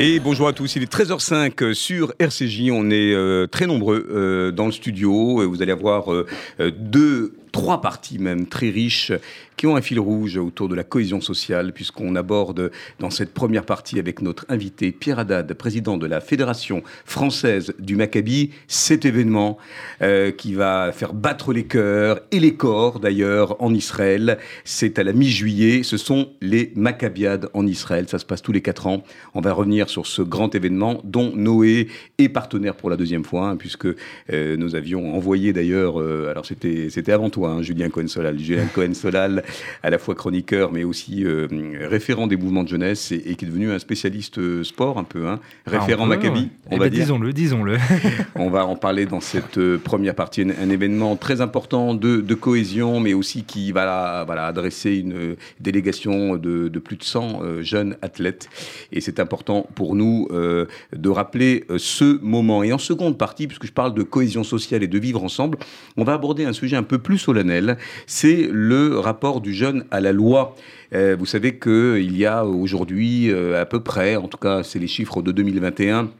Et bonjour à tous, il est 13h05 sur RCJ, on est euh, très nombreux euh, dans le studio, vous allez avoir euh, deux trois parties même très riches qui ont un fil rouge autour de la cohésion sociale, puisqu'on aborde dans cette première partie avec notre invité Pierre Haddad, président de la Fédération française du Maccabi, cet événement euh, qui va faire battre les cœurs et les corps d'ailleurs en Israël. C'est à la mi-juillet, ce sont les Maccabiades en Israël, ça se passe tous les quatre ans. On va revenir sur ce grand événement dont Noé est partenaire pour la deuxième fois, hein, puisque euh, nous avions envoyé d'ailleurs, euh, alors c'était avant toi, hein, Julien Cohen-Solal, Julien Cohen-Solal à la fois chroniqueur, mais aussi euh, référent des mouvements de jeunesse et, qui est devenu un spécialiste euh, sport un peu, hein. ah, référent Maccabi, on eh ben. Disons-le, disons-le. on va en parler dans cette euh, première partie, un, événement très important de, cohésion, mais aussi qui va voilà, adresser une délégation de, plus de 100 jeunes athlètes. Et c'est important pour nous de rappeler ce moment. Et en seconde partie, puisque je parle de cohésion sociale et de vivre ensemble, on va aborder un sujet un peu plus solennel, c'est le rapport du jeune à la loi. Euh, vous savez qu'il y a aujourd'hui euh, à peu près, en tout cas c'est les chiffres de 2021,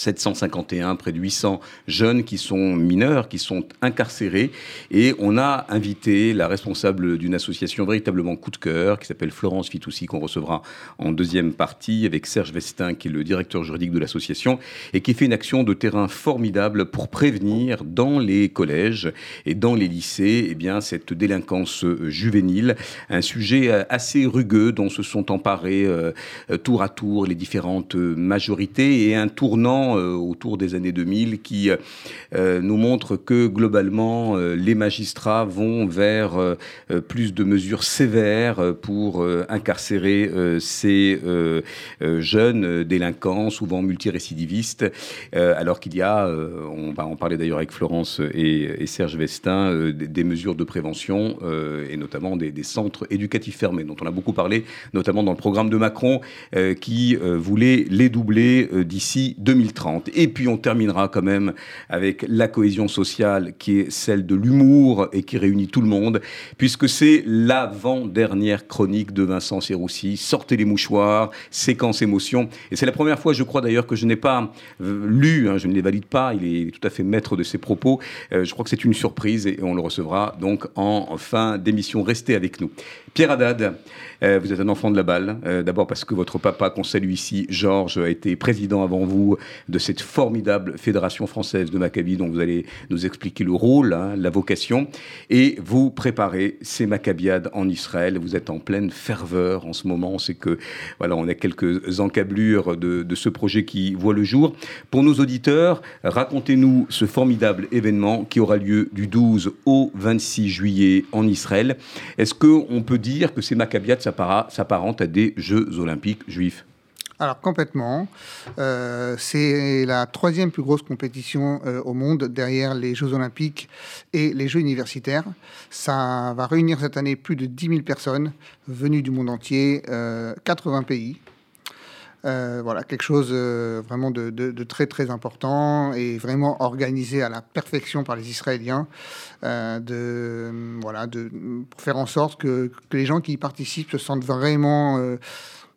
751, près de 800 jeunes qui sont mineurs, qui sont incarcérés. Et on a invité la responsable d'une association véritablement coup de cœur, qui s'appelle Florence Fitoussi, qu'on recevra en deuxième partie, avec Serge Vestin, qui est le directeur juridique de l'association, et qui fait une action de terrain formidable pour prévenir dans les collèges et dans les lycées eh bien, cette délinquance juvénile, un sujet assez rugueux dont se sont emparés euh, tour à tour les différentes majorités et un tournant euh, autour des années 2000 qui euh, nous montre que globalement euh, les magistrats vont vers plus de mesures sévères pour incarcérer ces jeunes délinquants, souvent multirécidivistes, alors qu'il y a, on va en parler d'ailleurs avec Florence et, Serge Vestin, des, mesures de prévention et notamment des, des, centres éducatifs fermés dont on a beaucoup parlé, notamment dans le programme de Macron qui voulait les doubler d'ici 2030. Et puis on terminera quand même avec la cohésion sociale qui est celle de l'humour et qui réunit tout le monde, puisque c'est l'avant-dernière chronique de Vincent Serroussi. Sortez les mouchoirs, séquence émotion. Et c'est la première fois, je crois d'ailleurs, que je n'ai pas euh, lu, hein, je ne les valide pas, il est tout à fait maître de ses propos. Euh, je crois que c'est une surprise et on le recevra donc en fin d'émission. Restez avec nous. Pierre Haddad, euh, vous êtes un enfant de la balle. D'abord parce que votre papa, qu'on salue ici, Georges, a été président avant vous de cette formidable fédération française de Maccabi, dont vous allez nous expliquer le rôle, hein, la vocation. Et vous préparez ces Maccabiades en Israël. Vous êtes en pleine ferveur en ce moment. C'est que, voilà, on a quelques encablures de, de ce projet qui voit le jour. Pour nos auditeurs, racontez-nous ce formidable événement qui aura lieu du 12 au 26 juillet en Israël. Est-ce qu'on peut dire que ces Maccabiades s'apparentent à des Jeux olympiques juifs? Alors complètement. Euh, c'est la troisième plus grosse compétition euh, au monde derrière les Jeux olympiques et les Jeux universitaires. Ça va réunir cette année plus de 10 000 personnes venues du monde entier, 80 euh, pays. voilà, quelque chose vraiment de, très très important et vraiment organisé à la perfection par les Israéliens. De, voilà, de, faire en sorte que, que, les gens qui y participent se sentent vraiment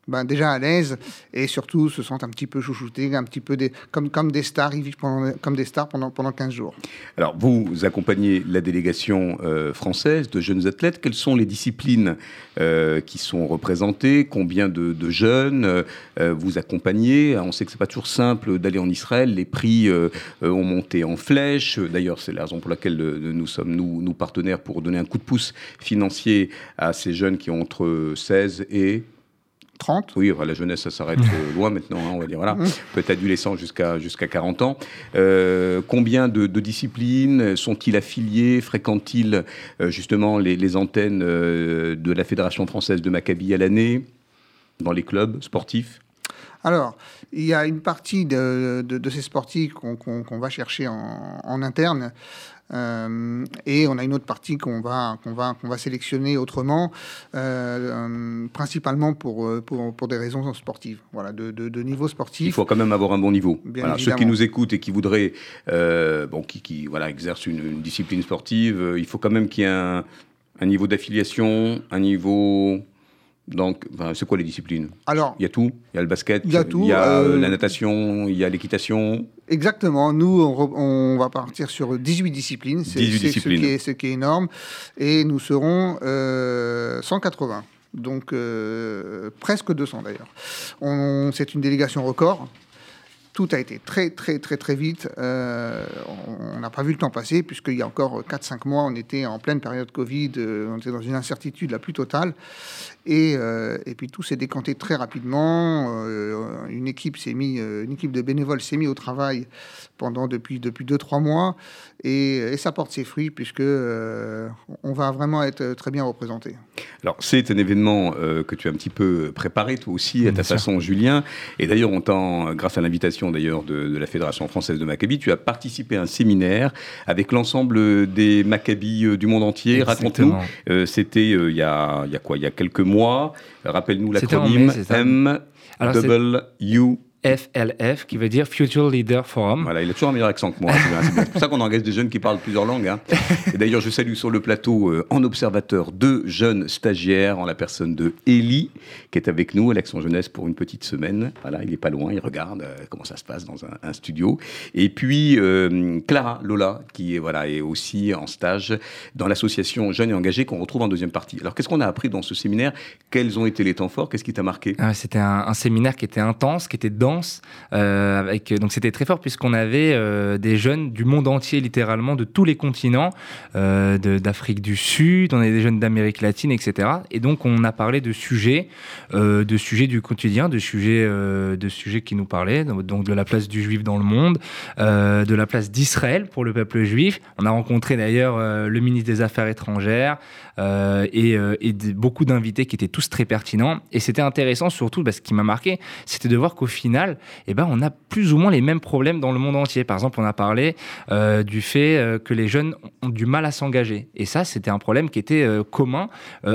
ben, déjà à l'aise et surtout se sentent un petit peu chouchoutés, un petit peu des, comme, comme des stars, ils vivent comme des stars pendant, pendant 15 jours. Alors, vous accompagnez la délégation euh, française de jeunes athlètes. Quelles sont les disciplines euh, qui sont représentées? Combien de, jeunes euh, vous accompagnez? On sait que c'est pas toujours simple d'aller en Israël. Les prix ont monté en flèche. D'ailleurs, c'est la raison pour laquelle nous sommes, nous, nous, partenaires pour donner un coup de pouce financier à ces jeunes qui ont entre 16 et 30 Oui, la jeunesse, ça s'arrête euh, loin maintenant, hein, on va dire. Voilà. Mmh. Peut-être adolescent jusqu'à jusqu'à 40 ans. Euh, combien de, disciplines sont-ils affiliés Fréquentent-ils euh, justement les, antennes de la Fédération française de Maccabi à l'année Dans les clubs sportifs? Alors, il y a une partie de, ces sportifs qu'on va chercher en, interne. Euh, et on a une autre partie qu'on va, qu'on va, qu'on va sélectionner autrement, euh, principalement pour, pour, pour, des raisons sportives, voilà, de, de, niveau sportif. Il faut quand même avoir un bon niveau. Voilà, ceux qui nous écoutent et qui voudraient, euh, bon, qui, qui voilà, exercent une, une, discipline sportive, il faut quand même qu'il y ait un, un niveau d'affiliation, un niveau donc, c'est quoi les disciplines? Alors, il y a tout. Il y a le basket, il y a, tout, il y a euh, la natation, il y a l'équitation. Exactement. Nous, on, va partir sur 18 disciplines. C'est ce, ce, qui est énorme. Et nous serons 180. Euh, Donc, euh, presque 200 d'ailleurs. C'est une délégation record. Tout a été très, très, très, très vite. Euh, on n'a pas vu le temps passer, puisqu'il y a encore 4-5 mois, on était en pleine période Covid, euh, on était dans une incertitude la plus totale. Et, euh, et puis tout s'est décanté très rapidement. une équipe s'est mis, une équipe de bénévoles s'est mis au travail pendant depuis depuis deux trois mois, et, ça porte ses fruits puisque on va vraiment être très bien représenté. Alors c'est un événement que tu as un petit peu préparé toi aussi à ta façon, Julien. Et d'ailleurs, on tend, grâce à l'invitation d'ailleurs de, la Fédération française de Maccabi. Tu as participé à un séminaire avec l'ensemble des Maccabis euh, du monde entier. Raconte-nous. Euh, c'était euh, il, y a, il y a quoi? Il y a quelques mois. Rappelle-nous l'acronyme M. Double U FLF, qui veut dire Future Leader Forum. Voilà, il a toujours un meilleur accent que moi. c'est pour ça qu'on engage des jeunes qui parlent plusieurs langues. Hein. Et d'ailleurs, je salue sur le plateau, euh, en observateur, deux jeunes stagiaires, en la personne de Ellie, qui est avec nous à l'Action Jeunesse pour une petite semaine. Voilà, il n'est pas loin, il regarde euh, comment ça se passe dans un, studio. Et puis, euh, Clara Lola, qui est, voilà, est aussi en stage dans l'association Jeunes et Engagés qu'on retrouve en deuxième partie. Alors, qu'est-ce qu'on a appris dans ce séminaire? Quels ont été les temps forts? Qu'est-ce qui t'a marqué? Ah, C'était un, un, séminaire qui était intense, qui était dense euh, donc c'était très fort puisqu'on avait euh, des jeunes du monde entier, littéralement, de tous les continents, euh, d'Afrique du Sud, on avait des jeunes d'Amérique latine, etc. Et donc on a parlé de sujets, de sujets du quotidien, de sujets, de sujets qui nous parlaient, donc de la place du juif dans le monde, de la place d'Israël pour le peuple juif. On a rencontré d'ailleurs le ministre des Affaires étrangères et, beaucoup d'invités qui étaient tous très pertinents. Et c'était intéressant surtout, parce ce qui m'a marqué, c'était de voir qu'au final, eh ben, on a plus ou moins les mêmes problèmes dans le monde entier. Par exemple, on a parlé euh, du fait euh, que les jeunes ont du mal à s'engager. Et ça, c'était un problème qui était euh, commun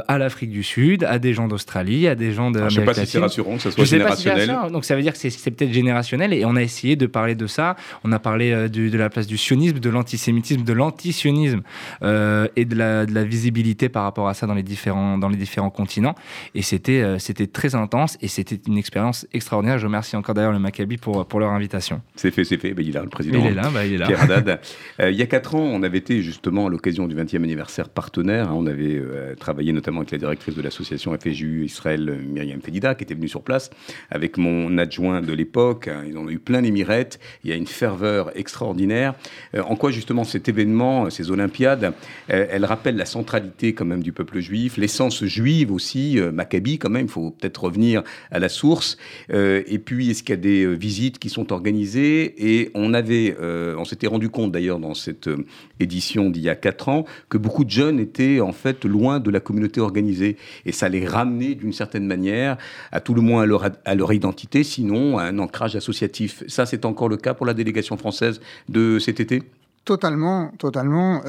à l'Afrique du Sud, à des gens d'Australie, à des gens de. Je ne sais pas si c'est rassurant que ça soit générationnel. Donc ça veut dire que c'est peut-être générationnel. Et on a essayé de parler de ça. On a parlé de la place du sionisme, de l'antisémitisme, de l'antisionisme et de la, de la, visibilité par rapport à ça dans les différents, dans les différents continents. Et c'était c'était très intense et c'était une expérience extraordinaire. Je remercie encore d'ailleurs le Maccabi pour, pour leur invitation. C'est fait, c'est fait. Ben, il est là, le président. Il est là, ben, il est là. Pierre Haddad. Euh, il y a quatre ans, on avait été justement à l'occasion du 20e anniversaire partenaire. Hein. on avait euh, travaillé notamment avec la directrice de l'association FSJU Israël, Myriam Fedida, qui était venue sur place, avec mon adjoint de l'époque. Hein. ils ont eu plein d'émirettes. Il y a une ferveur extraordinaire. Euh, en quoi justement cet événement, ces Olympiades, elles rappellent la centralité quand même du peuple juif, l'essence juive aussi, Maccabi quand même, il faut peut-être revenir à la source. et puis, est-ce a des euh, visites qui sont organisées et on avait, euh, on s'était rendu compte d'ailleurs dans cette euh, édition d'il y a quatre ans que beaucoup de jeunes étaient en fait loin de la communauté organisée et ça les ramenait d'une certaine manière à tout le moins à leur, à leur identité, sinon à un ancrage associatif. Ça, c'est encore le cas pour la délégation française de cet été? Totalement, totalement.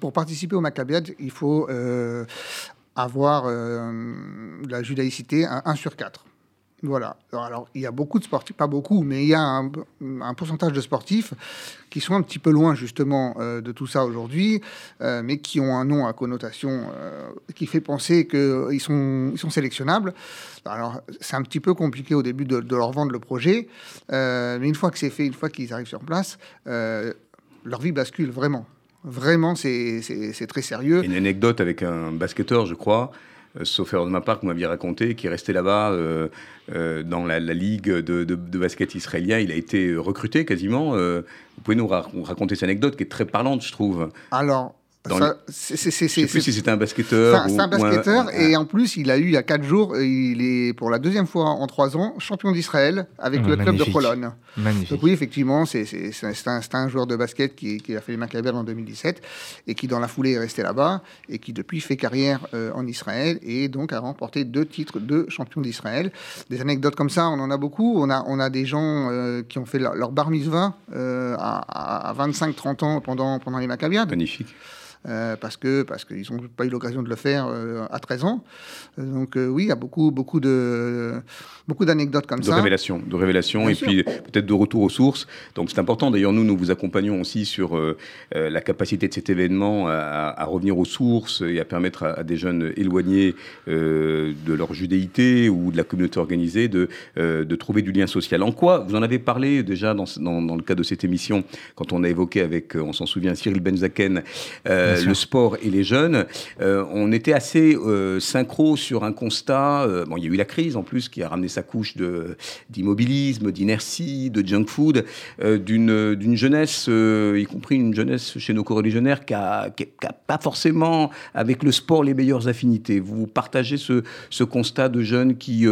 pour participer au Maccabiade, il faut avoir la judaïcité 1 sur 4. Voilà. Alors, il y a beaucoup de sportifs, pas beaucoup, mais il y a un, pourcentage de sportifs qui sont un petit peu loin justement euh, de tout ça aujourd'hui, euh, mais qui ont un nom à connotation euh, qui fait penser qu'ils sont, ils sont sélectionnables. Alors, c'est un petit peu compliqué au début de, leur vendre le projet, mais une fois que c'est fait, une fois qu'ils arrivent sur place, leur vie bascule vraiment. Vraiment, c'est très sérieux. Une anecdote avec un basketteur, je crois, sauf erreur de ma part, que vous m'aviez raconté, qui est resté là-bas euh, euh, dans la, ligue de, basket israélien. Il a été recruté quasiment. vous pouvez nous raconter cette anecdote qui est très parlante, je trouve. Alors, Ça, les- c'est- c'est- c'est- Je sais c'est- plus si c'était un basketteur. C'est un, basketteur un- et en plus il a eu il y a quatre jours, il est pour la deuxième fois en trois ans champion d'Israël avec Ah, le club de. Cologne. Magnifique. Donc oui effectivement c'est c'est- c'est un, c'est un- c'est un joueur de basket qui, qui a fait les Maccabées en 2017 et qui dans la foulée est resté là-bas et qui depuis fait carrière euh, en Israël et donc a remporté deux titres de champion d'Israël. Des anecdotes comme ça on en a beaucoup. On a on a des gens euh, qui ont fait leur, leur bar mitzvah euh, à, à 25-30 ans pendant pendant les Maccabiades. Magnifique. Euh, parce que parce qu'ils n'ont pas eu l'occasion de le faire euh, à 13 ans. Euh, donc oui, il y a beaucoup beaucoup de beaucoup d'anecdotes comme de ça. révélation, de révélation Bien et sûr. puis peut-être de retour aux sources. Donc c'est important. D'ailleurs, nous, nous vous accompagnons aussi sur la capacité de cet événement à, à revenir aux sources et à permettre à, à des jeunes éloignés de leur judéité ou de la communauté organisée de, de trouver du lien social. En quoi Vous en avez parlé déjà dans, dans, dans le cadre de cette émission, quand on a évoqué avec, on s'en souvient, Cyril Benzaken, euh, Sûr. le sport et les jeunes. Euh, on était assez euh, synchro sur un constat. euh, bon, il y a eu la crise en plus qui a ramené sa couche de d'immobilisme, d'inertie, de junk food, euh, d'une d'une jeunesse, euh, y compris une jeunesse chez nos coreligionnaires qui a, qui a- qui a pas forcément avec le sport les meilleures affinités. Vous partagez ce, ce constat de jeunes qui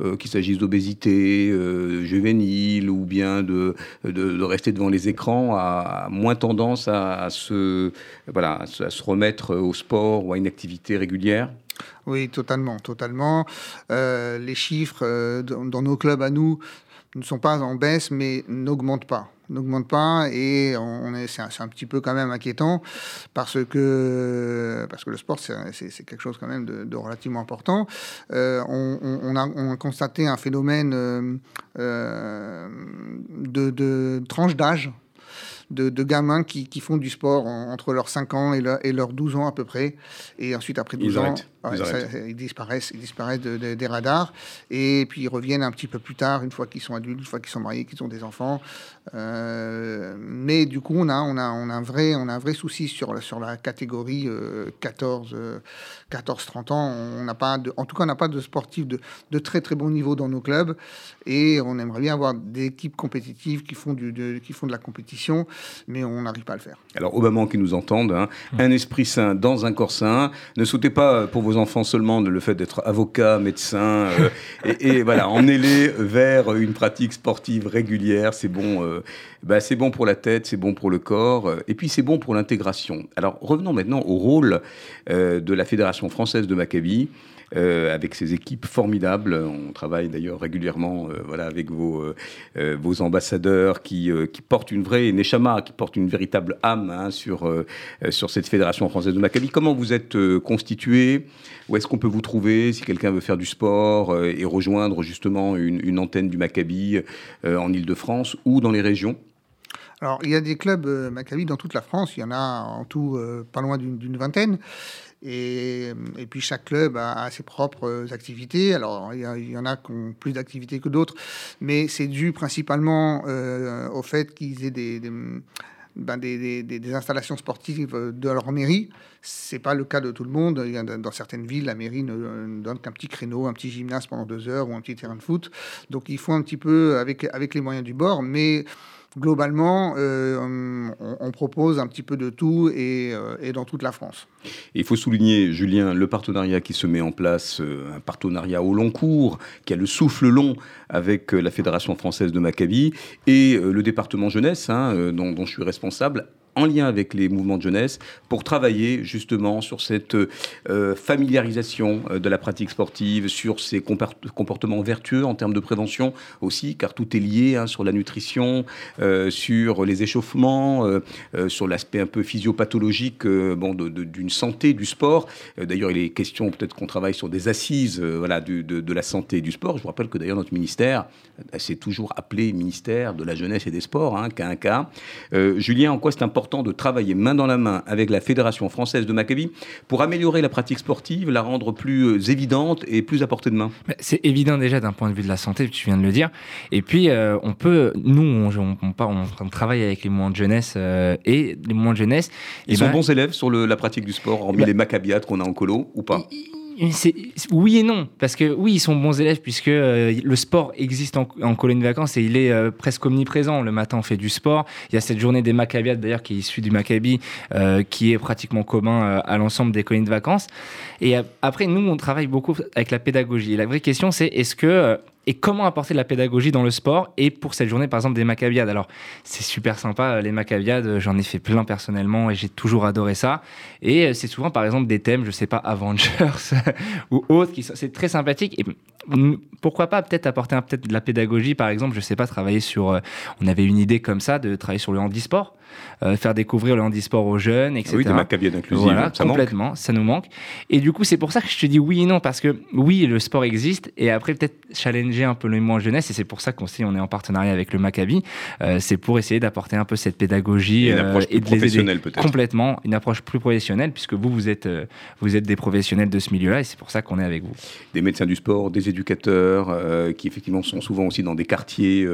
euh, qu'il s'agisse d'obésité euh, juvénile ou bien de, rester devant les écrans, a, moins tendance à, à se, voilà, à se- remettre au sport ou à une activité régulière Oui, totalement, totalement. Euh, les chiffres dans nos clubs à nous ne sont pas en baisse, mais n'augmentent pas. N'augmentent pas et on est, c'est, un, c'est un petit peu quand même inquiétant parce que, parce que le sport, c'est, c'est- c'est quelque chose quand même de, de relativement important. Euh, on, a, on a constaté un phénomène euh, euh, de, de tranche d'âge de, de gamins qui, qui font du sport en- entre leurs 5 ans et, leur- et leurs 12 ans à peu près. Et ensuite, après 12 Ils ans, arrêtent. Ils ouais, ça- arrêtent. ils disparaissent, ils disparaissent de- de- des radars. Et puis ils reviennent un petit peu plus tard, une fois qu'ils sont adultes, une fois qu'ils sont mariés, qu'ils ont des enfants. Euh, mais du coup, on a, on, a, on, a un vrai, on a un vrai souci sur la, sur la catégorie euh, 14, euh, 14-30 ans. On n'a pas de, en tout cas, on n'a pas de sportifs de, de très très bon niveau dans nos clubs. Et on aimerait bien avoir des équipes compétitives qui font, du, de, qui font de la compétition, mais on n'arrive pas à le faire. Alors, aux mamans qui nous entendent, hein, un esprit sain dans un corps sain. Ne sautez pas pour vos enfants seulement le fait d'être avocat, médecin, euh, et, voilà, emmenez-les vers une pratique sportive régulière. C'est bon, euh, bah, c'est bon pour la tête, c'est bon pour le corps, euh, et puis c'est bon pour l'intégration. Alors, revenons maintenant au rôle de la Fédération française de Maccabi. Euh, avec ses équipes formidables. On travaille d'ailleurs régulièrement euh, voilà, avec vos, euh, vos ambassadeurs qui, qui portent une vraie neshama, qui portent une véritable âme hein, sur, sur cette fédération française de Maccabi. Comment vous êtes constitué? Où est-ce qu'on peut vous trouver si quelqu'un veut faire du sport et rejoindre justement une, antenne du Maccabi en Ile-de-France ou dans les régions? Alors, il y a des clubs euh, Maccabi dans toute la France. Il y en a en tout pas loin d'une vingtaine. Et, et puis chaque club a, ses propres euh, activités. Alors il y, en a qui ont plus d'activités que d'autres, mais c'est dû principalement euh, au fait qu'ils aient des, ben, installations sportives euh, de leur mairie. C'est pas le cas de tout le monde. Dans certaines villes, la mairie ne, ne donne qu'un petit créneau, un petit gymnase pendant deux heures ou un petit terrain de foot. Donc il faut un petit peu avec, avec les moyens du bord, mais globalement, euh, on, propose un petit peu de tout et, euh, dans toute la France. Il faut souligner, Julien, le partenariat qui se met en place, euh, un partenariat au long cours, qui a le souffle long avec la Fédération française de Maccabi et le département jeunesse, hein, dont je suis responsable en lien avec les mouvements de jeunesse pour travailler justement sur cette euh, familiarisation euh, de la pratique sportive, sur ces comportements vertueux en termes de prévention aussi, car tout est lié hein, sur la nutrition, euh, sur les échauffements, sur l'aspect un peu physiopathologique bon, d'une santé du sport. D'ailleurs, il est question peut-être qu'on travaille sur des assises voilà, de, la santé et du sport. Je vous rappelle que d'ailleurs notre ministère, c'est toujours appelé ministère de la jeunesse et des sports, hein, K1K. Euh, Julien, en quoi c'est important de travailler main dans la main avec la Fédération française de Maccabi pour améliorer la pratique sportive, la rendre plus euh, évidente et plus à portée de main C'est évident déjà d'un point de vue de la santé, tu viens de le dire. Et puis, euh, on peut, nous, on, on, on, part- on, on travaille avec les mouvements de jeunesse euh, et les mouvements de jeunesse. Ils eh sont ben, bons élèves sur le- la pratique du sport, hormis ben- les maccabiates qu'on a en colo ou pas? Oui et non, parce que oui, ils sont bons élèves puisque euh, le sport existe en, colonie de vacances et il est euh, presque omniprésent. Le matin, on fait du sport. Il y a cette journée des Maccabiades d'ailleurs qui est issue du Maccabi, euh, qui est pratiquement commun à l'ensemble des colonies de vacances. Et après, nous, on travaille beaucoup avec la pédagogie. La vraie question, c'est est-ce que et comment apporter de la pédagogie dans le sport et pour cette journée par exemple des Maccabiades. Alors c'est super sympa les Maccabiades, j'en ai fait plein personnellement et j'ai toujours adoré ça et c'est souvent par exemple des thèmes, je sais pas Avengers ou autres qui c'est très sympathique et pourquoi pas peut-être apporter peut-être de la pédagogie par exemple, je sais pas travailler sur euh, on avait une idée comme ça de travailler sur le handisport euh, faire découvrir le handisport aux jeunes, etc. Oui, des Maccabiades inclusives. Voilà, complètement, ça nous manque. Et du coup, c'est pour ça que je te dis oui et non, parce que oui, le sport existe, et après peut-être challenger un peu le moins jeunesse, et c'est pour ça qu'on on est en partenariat avec le Maccabi, euh, c'est pour essayer d'apporter un peu cette pédagogie et, une approche euh, et de les aider complètement, une approche plus professionnelle, puisque vous, vous êtes, vous êtes des professionnels de ce milieu-là, et c'est pour ça qu'on est avec vous. Des médecins du sport, des éducateurs, qui effectivement sont souvent aussi dans des quartiers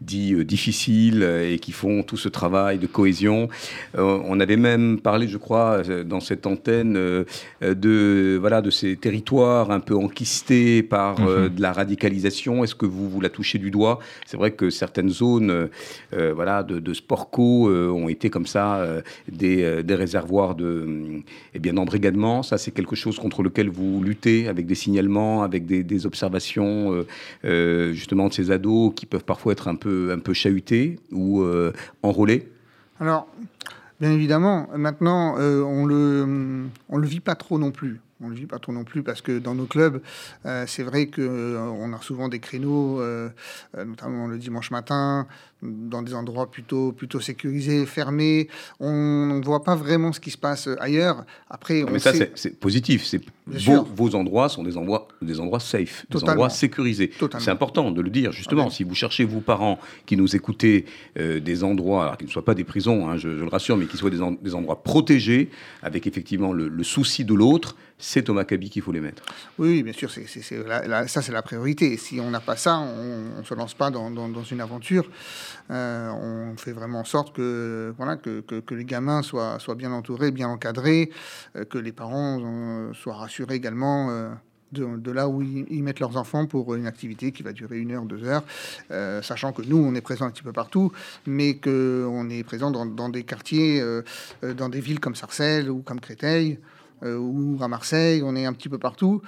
dits difficiles, et qui font tout ce travail de cohésion. Euh, on avait même parlé, je crois, euh, dans cette antenne, euh, de, voilà, de ces territoires un peu enquistés par mhm. de la radicalisation. Est-ce que vous, vous la touchez du doigt? C'est vrai que certaines zones voilà, de, de sport co ont été comme ça des, réservoirs de, eh bien, d'embrigadement. Ça, c'est quelque chose contre lequel vous luttez avec des signalements, avec des, observations justement de ces ados qui peuvent parfois être un peu, un peu chahutés ou enrôlés? Alors, bien évidemment, maintenant, euh, on le, on le vit pas trop non plus. On ne le vit pas trop non plus parce que dans nos clubs, euh, c'est vrai qu'on euh, a souvent des créneaux, notamment le dimanche matin, dans des endroits plutôt, plutôt sécurisés, fermés. On ne voit pas vraiment ce qui se passe ailleurs. Après, Mais ça, c'est positif. C'est vos, vos, endroits sont des endroits, des endroits safe, des endroits sécurisés. C'est important de le dire, justement. Ah si vous cherchez, vous, parents, qui nous écoutez, euh, des endroits, alors qu'ils ne soient pas des prisons, hein, je, le rassure, mais qui soient des, des endroits protégés, avec effectivement le, souci de l'autre, c'est au Maccabi qu'il faut les mettre. Oui, bien sûr, c'est, ça c'est la priorité. Si on n'a pas ça, on ne se lance pas dans, dans, dans une aventure. Euh, on fait vraiment en sorte que, voilà, que, que, les gamins soient, soient, bien entourés, bien encadrés, euh, que les parents soient rassurés également. De, là où ils, mettent leurs enfants pour une activité qui va durer une heure, deux heures, sachant que nous, on est présent un petit peu partout, mais qu'on est présent dans, des quartiers, dans des villes comme Sarcelles ou comme Créteil ou à Marseille, on est un petit peu partout.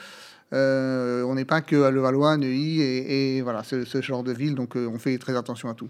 on n'est pas que à Levallois, Neuilly et, voilà ce, genre de ville, donc on fait très attention à tout.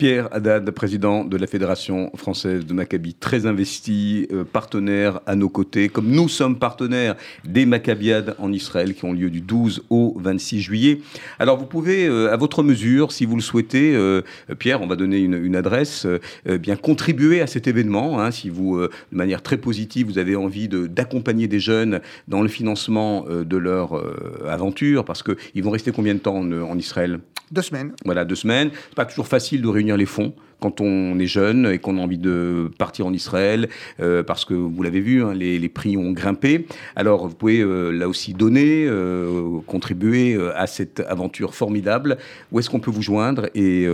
Pierre Haddad, président de la Fédération française de Maccabi, très investi, euh, partenaire à nos côtés, comme nous sommes partenaires des Maccabiades en Israël qui ont lieu du 12 au 26 juillet. Alors vous pouvez, euh, à votre mesure, si vous le souhaitez, euh, Pierre, on va donner une, adresse, bien contribuer à cet événement. Hein, si vous, de manière très positive, vous avez envie d'accompagner des jeunes dans le financement de leur aventure, parce qu'ils vont rester combien de temps en, en Israël? Deux semaines. Voilà, deux semaines. Pas toujours facile de réunir les fonds quand on est jeune et qu'on a envie de partir en Israël, euh, parce que vous l'avez vu, hein, les, prix ont grimpé. Alors vous pouvez euh, là aussi donner, euh, contribuer à cette aventure formidable. Où est-ce qu'on peut vous joindre et,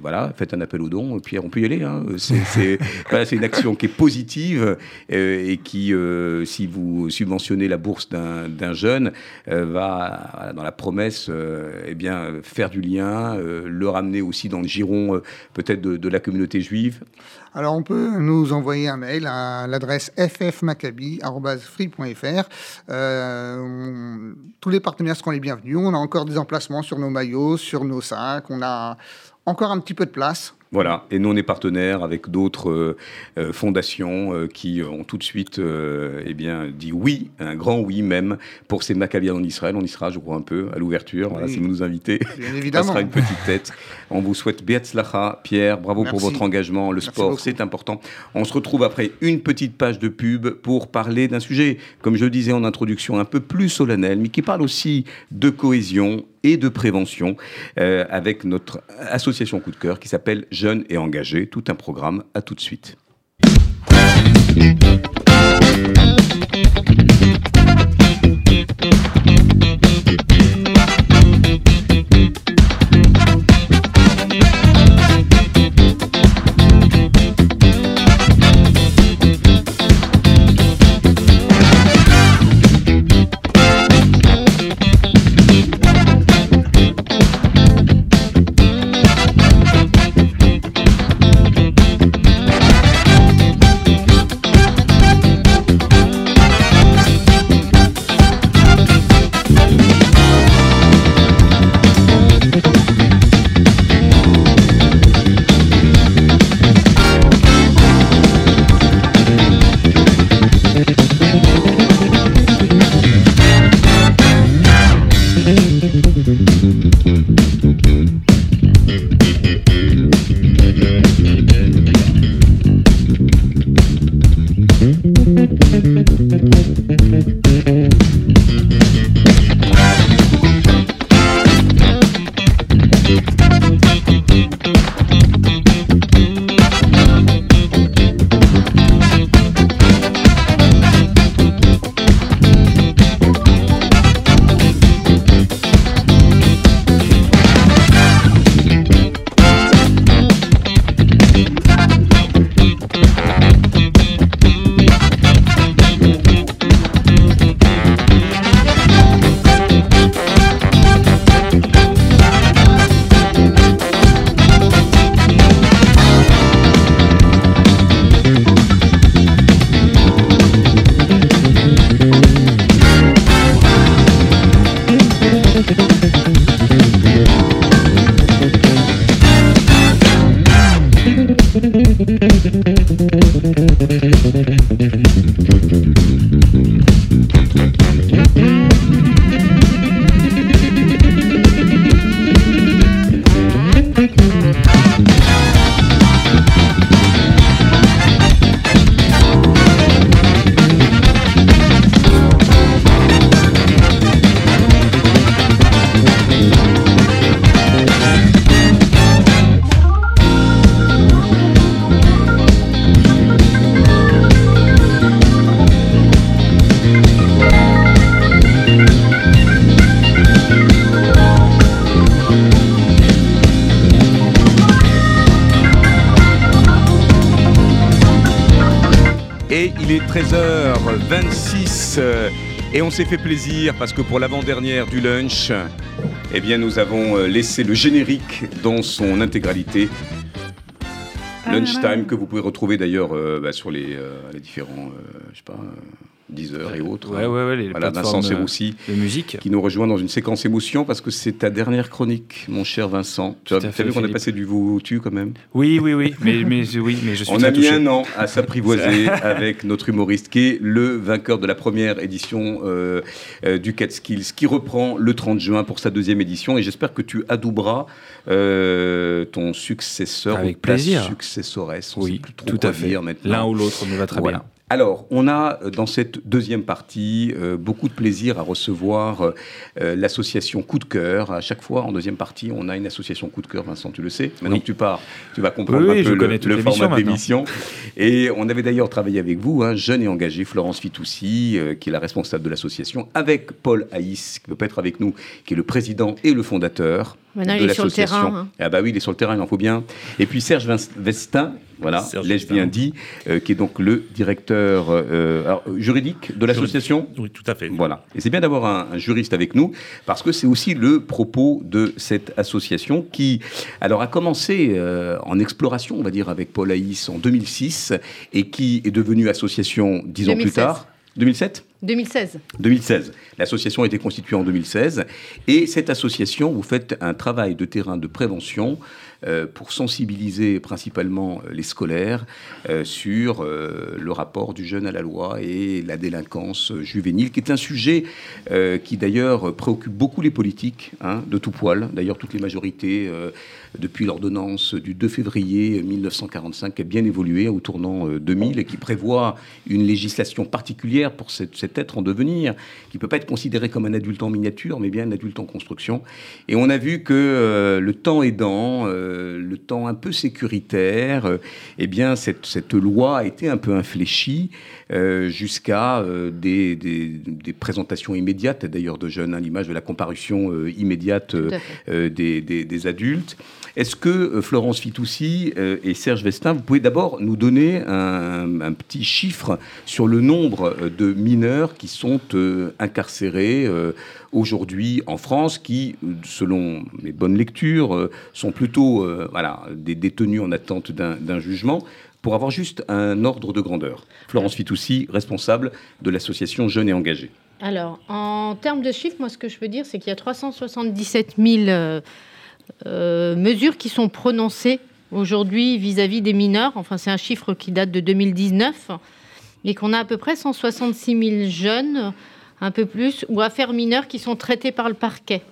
voilà, faites un appel aux dons. Pierre, on peut y aller. Hein. C'est une action qui est positive et qui, si vous subventionnez la bourse d'un jeune, va dans la promesse, eh bien, faire du lien, le ramener aussi dans le giron peut-être de de, la communauté juive Alors, on peut nous envoyer un mail à l'adresse ffmaccabi.free.fr. Euh, tous les partenaires seront les bienvenus. On a encore des emplacements sur nos maillots, sur nos sacs. On a encore un petit peu de place. Voilà, et nous on est partenaires avec d'autres euh, euh, fondations euh, qui ont tout de suite eh bien, dit oui, un grand oui même, pour ces Maccabiens en Israël. On y sera, je crois, un peu à l'ouverture, voilà, si vous nous invitez. Bien évidemment. Ça sera une petite tête. On vous souhaite Beatzlacha, Pierre, bravo pour votre engagement. Le sport, c'est important. On se retrouve après une petite page de pub pour parler d'un sujet, comme je le disais en introduction, un peu plus solennel, mais qui parle aussi de cohésion et de prévention euh, avec notre association coup de cœur qui s'appelle Jeunes et engagés. Tout un programme. À tout de suite. S'est fait plaisir parce que pour l'avant-dernière du lunch, eh bien nous avons euh, laissé le générique dans son intégralité. Ah, Lunchtime que vous pouvez retrouver d'ailleurs euh, bah, sur les, les différents, je sais pas, Deezer et autres. Ouais, ouais, ouais, les voilà, Vincent Serroussi, musique. qui nous rejoint dans une séquence émotion parce que c'est ta dernière chronique, mon cher Vincent. Tu as, vu qu'on a passé du vous-tu quand même? Oui, oui, oui, mais, mais, oui, mais je suis On a mis un an à s'apprivoiser avec notre humoriste qui est le vainqueur de la première édition euh, euh, du Catskills qui reprend le 30 juin pour sa deuxième édition et j'espère que tu adouberas euh, ton successeur avec plaisir. successoresse. oui, tout à fait. L'un ou l'autre me va très bien. Alors, on a euh, dans cette deuxième partie euh, beaucoup de plaisir à recevoir euh, l'association Coup de cœur. À chaque fois, en deuxième partie, on a une association Coup de cœur. Vincent, tu le sais. Maintenant que tu pars, tu vas comprendre un peu le, format de l'émission. Et on avait d'ailleurs travaillé avec vous, hein, jeune et engagé, Florence Fitoussi, qui est la responsable de l'association, avec Paul Haïs, qui ne peut pas être avec nous, qui est le président et le fondateur. Maintenant, il est sur le terrain. Hein. Ah bah oui, il est sur le terrain, il en faut bien. Et puis Serge Vestin, voilà, l'ai-je bien dit, euh, qui est donc le directeur euh, juridique de l'association. Oui, tout à fait. Voilà. Et c'est bien d'avoir un, juriste avec nous, parce que c'est aussi le propos de cette association qui, alors, a commencé euh, en exploration, on va dire, avec Paul Haïs en 2006, et qui est devenue association dix ans plus tard. 2007 2016. 2016. L'association a été constituée en 2016. Et cette association, vous faites un travail de terrain de prévention euh, pour sensibiliser principalement euh, les scolaires euh, sur le rapport du jeune à la loi et la délinquance juvénile, qui est un sujet qui d'ailleurs préoccupe beaucoup les politiques hein, de tout poil. D'ailleurs, toutes les majorités, depuis l'ordonnance du 2 février 1945, qui a bien évolué au tournant 2000 et qui prévoit une législation particulière pour cet être en devenir, qui ne peut pas être considéré comme un adulte en miniature, mais bien un adulte en construction. Et on a vu que le temps aidant, euh, le temps un peu sécuritaire, euh, eh bien, cette, cette, loi a été un peu infléchie euh, jusqu'à des, des, présentations immédiates, d'ailleurs, de jeunes, à l'image de la comparution immédiate des, des, adultes. Est-ce que Florence Fitoussi et Serge Vestin, vous pouvez d'abord nous donner un, un, petit chiffre sur le nombre de mineurs qui sont incarcérés aujourd'hui en France, qui, selon mes bonnes lectures, sont plutôt euh, voilà, des détenus en attente d'un jugement, pour avoir juste un ordre de grandeur. Florence Fitoussi, responsable de l'association Jeunes et Engagés. Alors, en termes de chiffres, moi, ce que je veux dire, c'est qu'il y a 377 000 euh, euh, mesures qui sont prononcées aujourd'hui vis-à-vis des mineurs. Enfin, c'est un chiffre qui date de 2019, et qu'on a à peu près 166 000 jeunes, un peu plus, ou affaires mineures qui sont traitées par le parquet.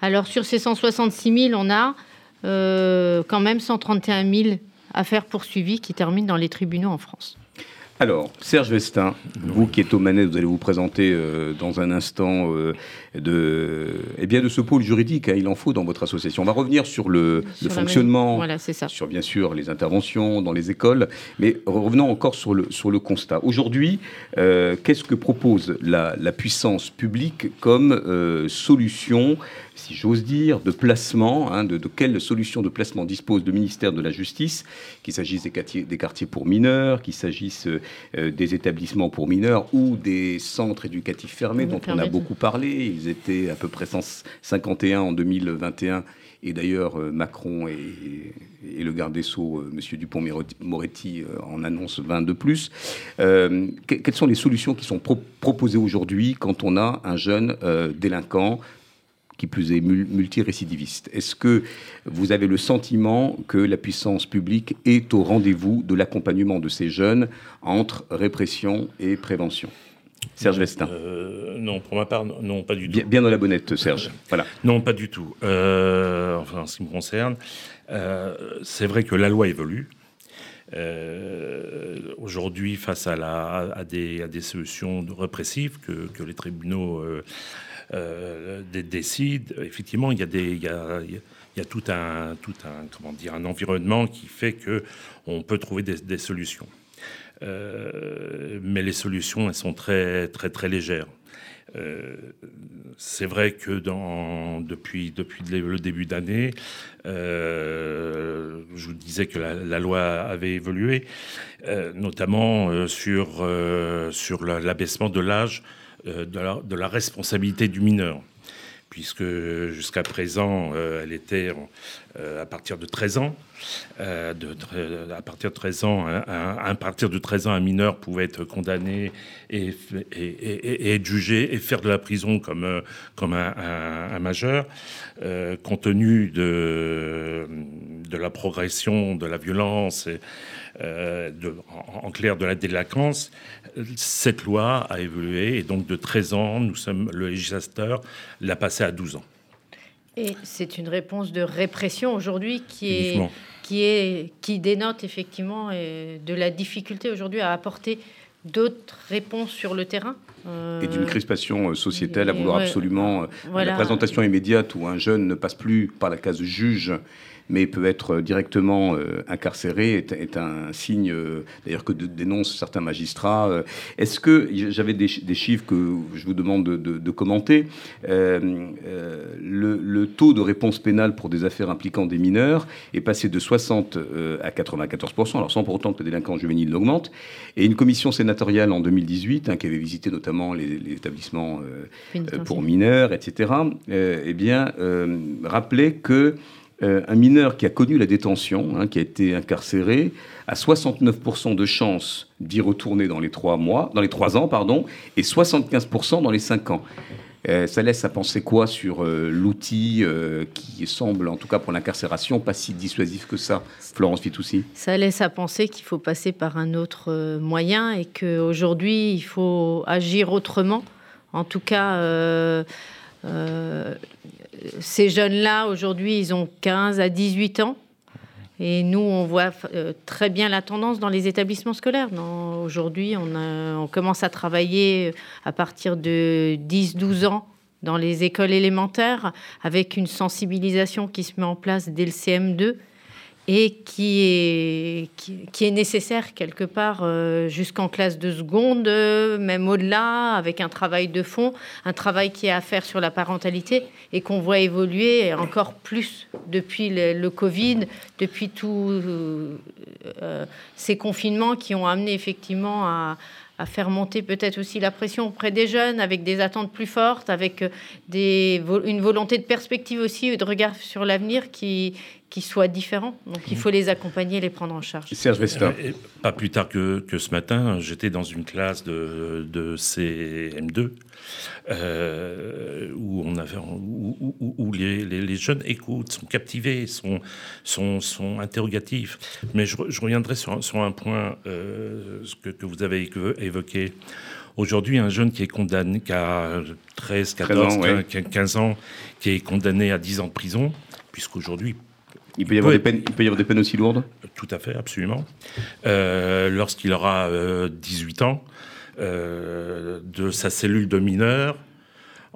Alors, sur ces 166 000, on a euh, quand même 131 000 affaires poursuivies qui terminent dans les tribunaux en France. Alors, Serge Vestin, vous qui êtes aux manettes, vous allez vous présenter euh, dans un instant euh, de, eh bien, de ce pôle juridique. Hein, il en faut dans votre association. On va revenir sur le, fonctionnement, voilà, ça. sur bien sûr les interventions dans les écoles, mais revenons encore sur le, sur le constat. Aujourd'hui, qu'est-ce que propose la, la, puissance publique comme solution si j'ose dire, de placement, hein, de, quelles solutions de placement dispose le ministère de la Justice, qu'il s'agisse des quartiers, des quartiers pour mineurs, qu'il s'agisse euh, des établissements pour mineurs ou des centres éducatifs fermés dont on a beaucoup parlé. Ils étaient à peu près 151 en 2021 et d'ailleurs, euh, Macron et, le garde des Sceaux, euh, M. Dupont-Moretti, en annoncent 20 de plus. quelles sont les solutions qui sont proposées aujourd'hui quand on a un jeune délinquant qui plus est multirécidiviste? Est-ce que vous avez le sentiment que la puissance publique est au rendez-vous de l'accompagnement de ces jeunes entre répression et prévention? Serge Vestin. Euh, non, pour ma part, non, pas du tout. Bien, dans la bonnette, Serge. Voilà. Non, pas du tout. Euh, enfin, en ce qui me concerne, euh, c'est vrai que la loi évolue. Aujourd'hui, face à, la, à, des, à, des, solutions répressives que, que les tribunaux décident, effectivement, il y a des. Il y a, il y a tout un, tout un, comment dire, un environnement qui fait que on peut trouver des, des solutions. Euh, mais les solutions, elles sont très, très, très légères. Euh, c'est vrai que depuis, le début d'année, euh, je vous disais que la, loi avait évolué, notamment sur, l'abaissement de l'âge de, la responsabilité du mineur puisque jusqu'à présent, euh, elle était euh, à partir de 13 ans. Euh, à partir de 13 ans, un, à partir de 13 ans, un mineur pouvait être condamné et, être jugé et faire de la prison comme, comme un, un majeur. compte tenu de, de la progression de la violence euh, de, en, clair de la délinquance, cette loi a évolué et donc de 13 ans, nous sommes, le législateur l'a passé à 12 ans. Et c'est une réponse de répression aujourd'hui qui est, qui est qui dénote effectivement euh, de la difficulté aujourd'hui à apporter d'autres réponses sur le terrain. Et d'une crispation euh, sociétale à vouloir absolument la présentation immédiate où un jeune ne passe plus par la case juge mais peut être directement euh, incarcéré, est, un signe euh, d'ailleurs que dénoncent certains magistrats. Euh, est-ce que, j'avais des, chiffres que je vous demande de, commenter, le, taux de réponse pénale pour des affaires impliquant des mineurs est passé de 60 à 94%, alors sans pour autant que les délinquants juvéniles l'augmentent, et une commission sénatoriale en 2018, hein, qui avait visité notamment les, établissements pour mineurs, etc., eh bien, rappelait que euh, un mineur qui a connu la détention, hein, qui a été incarcéré, a 69% de chances d'y retourner dans les trois mois, dans les trois ans, pardon, et 75% dans les cinq ans. Euh, ça laisse à penser quoi sur euh, l'outil qui semble, en tout cas pour l'incarcération, pas si dissuasif que ça, Florence Fitoussi? Ça laisse à penser qu'il faut passer par un autre moyen et qu'aujourd'hui, il faut agir autrement. En tout cas, ces jeunes-là, aujourd'hui, ils ont 15 à 18 ans. Et nous, on voit euh, très bien la tendance dans les établissements scolaires. Aujourd'hui, on, on, commence à travailler à partir de 10-12 ans dans les écoles élémentaires, avec une sensibilisation qui se met en place dès le CM2 et qui est, qui, est nécessaire quelque part euh, jusqu'en classe de seconde, même au-delà, avec un travail de fond, un travail qui est à faire sur la parentalité et qu'on voit évoluer encore plus depuis le, Covid, depuis tous euh, ces confinements qui ont amené effectivement à, à faire monter peut-être aussi la pression auprès des jeunes avec des attentes plus fortes, avec euh, des, une volonté de perspective aussi de regard sur l'avenir qui, qui soit différent. Donc il faut les accompagner, les prendre en charge. Serge Vesta. Pas plus tard que, que ce matin, j'étais dans une classe de, de CM2 euh, où, on avait, où, où, les, les, jeunes écoutent, sont captivés, sont, sont, sont interrogatifs. Mais je, je reviendrai sur, sur un point euh, que, que vous avez évoqué. Aujourd'hui, un jeune qui est condamné, qui a 13, 14, 15 ans, qui est condamné à 10 ans de prison, puisqu'aujourd'hui, il peut, y avoir des peines, il peut y avoir des peines aussi lourdes Tout à fait, absolument. Euh, lorsqu'il aura 18 ans, euh, de sa cellule de mineur,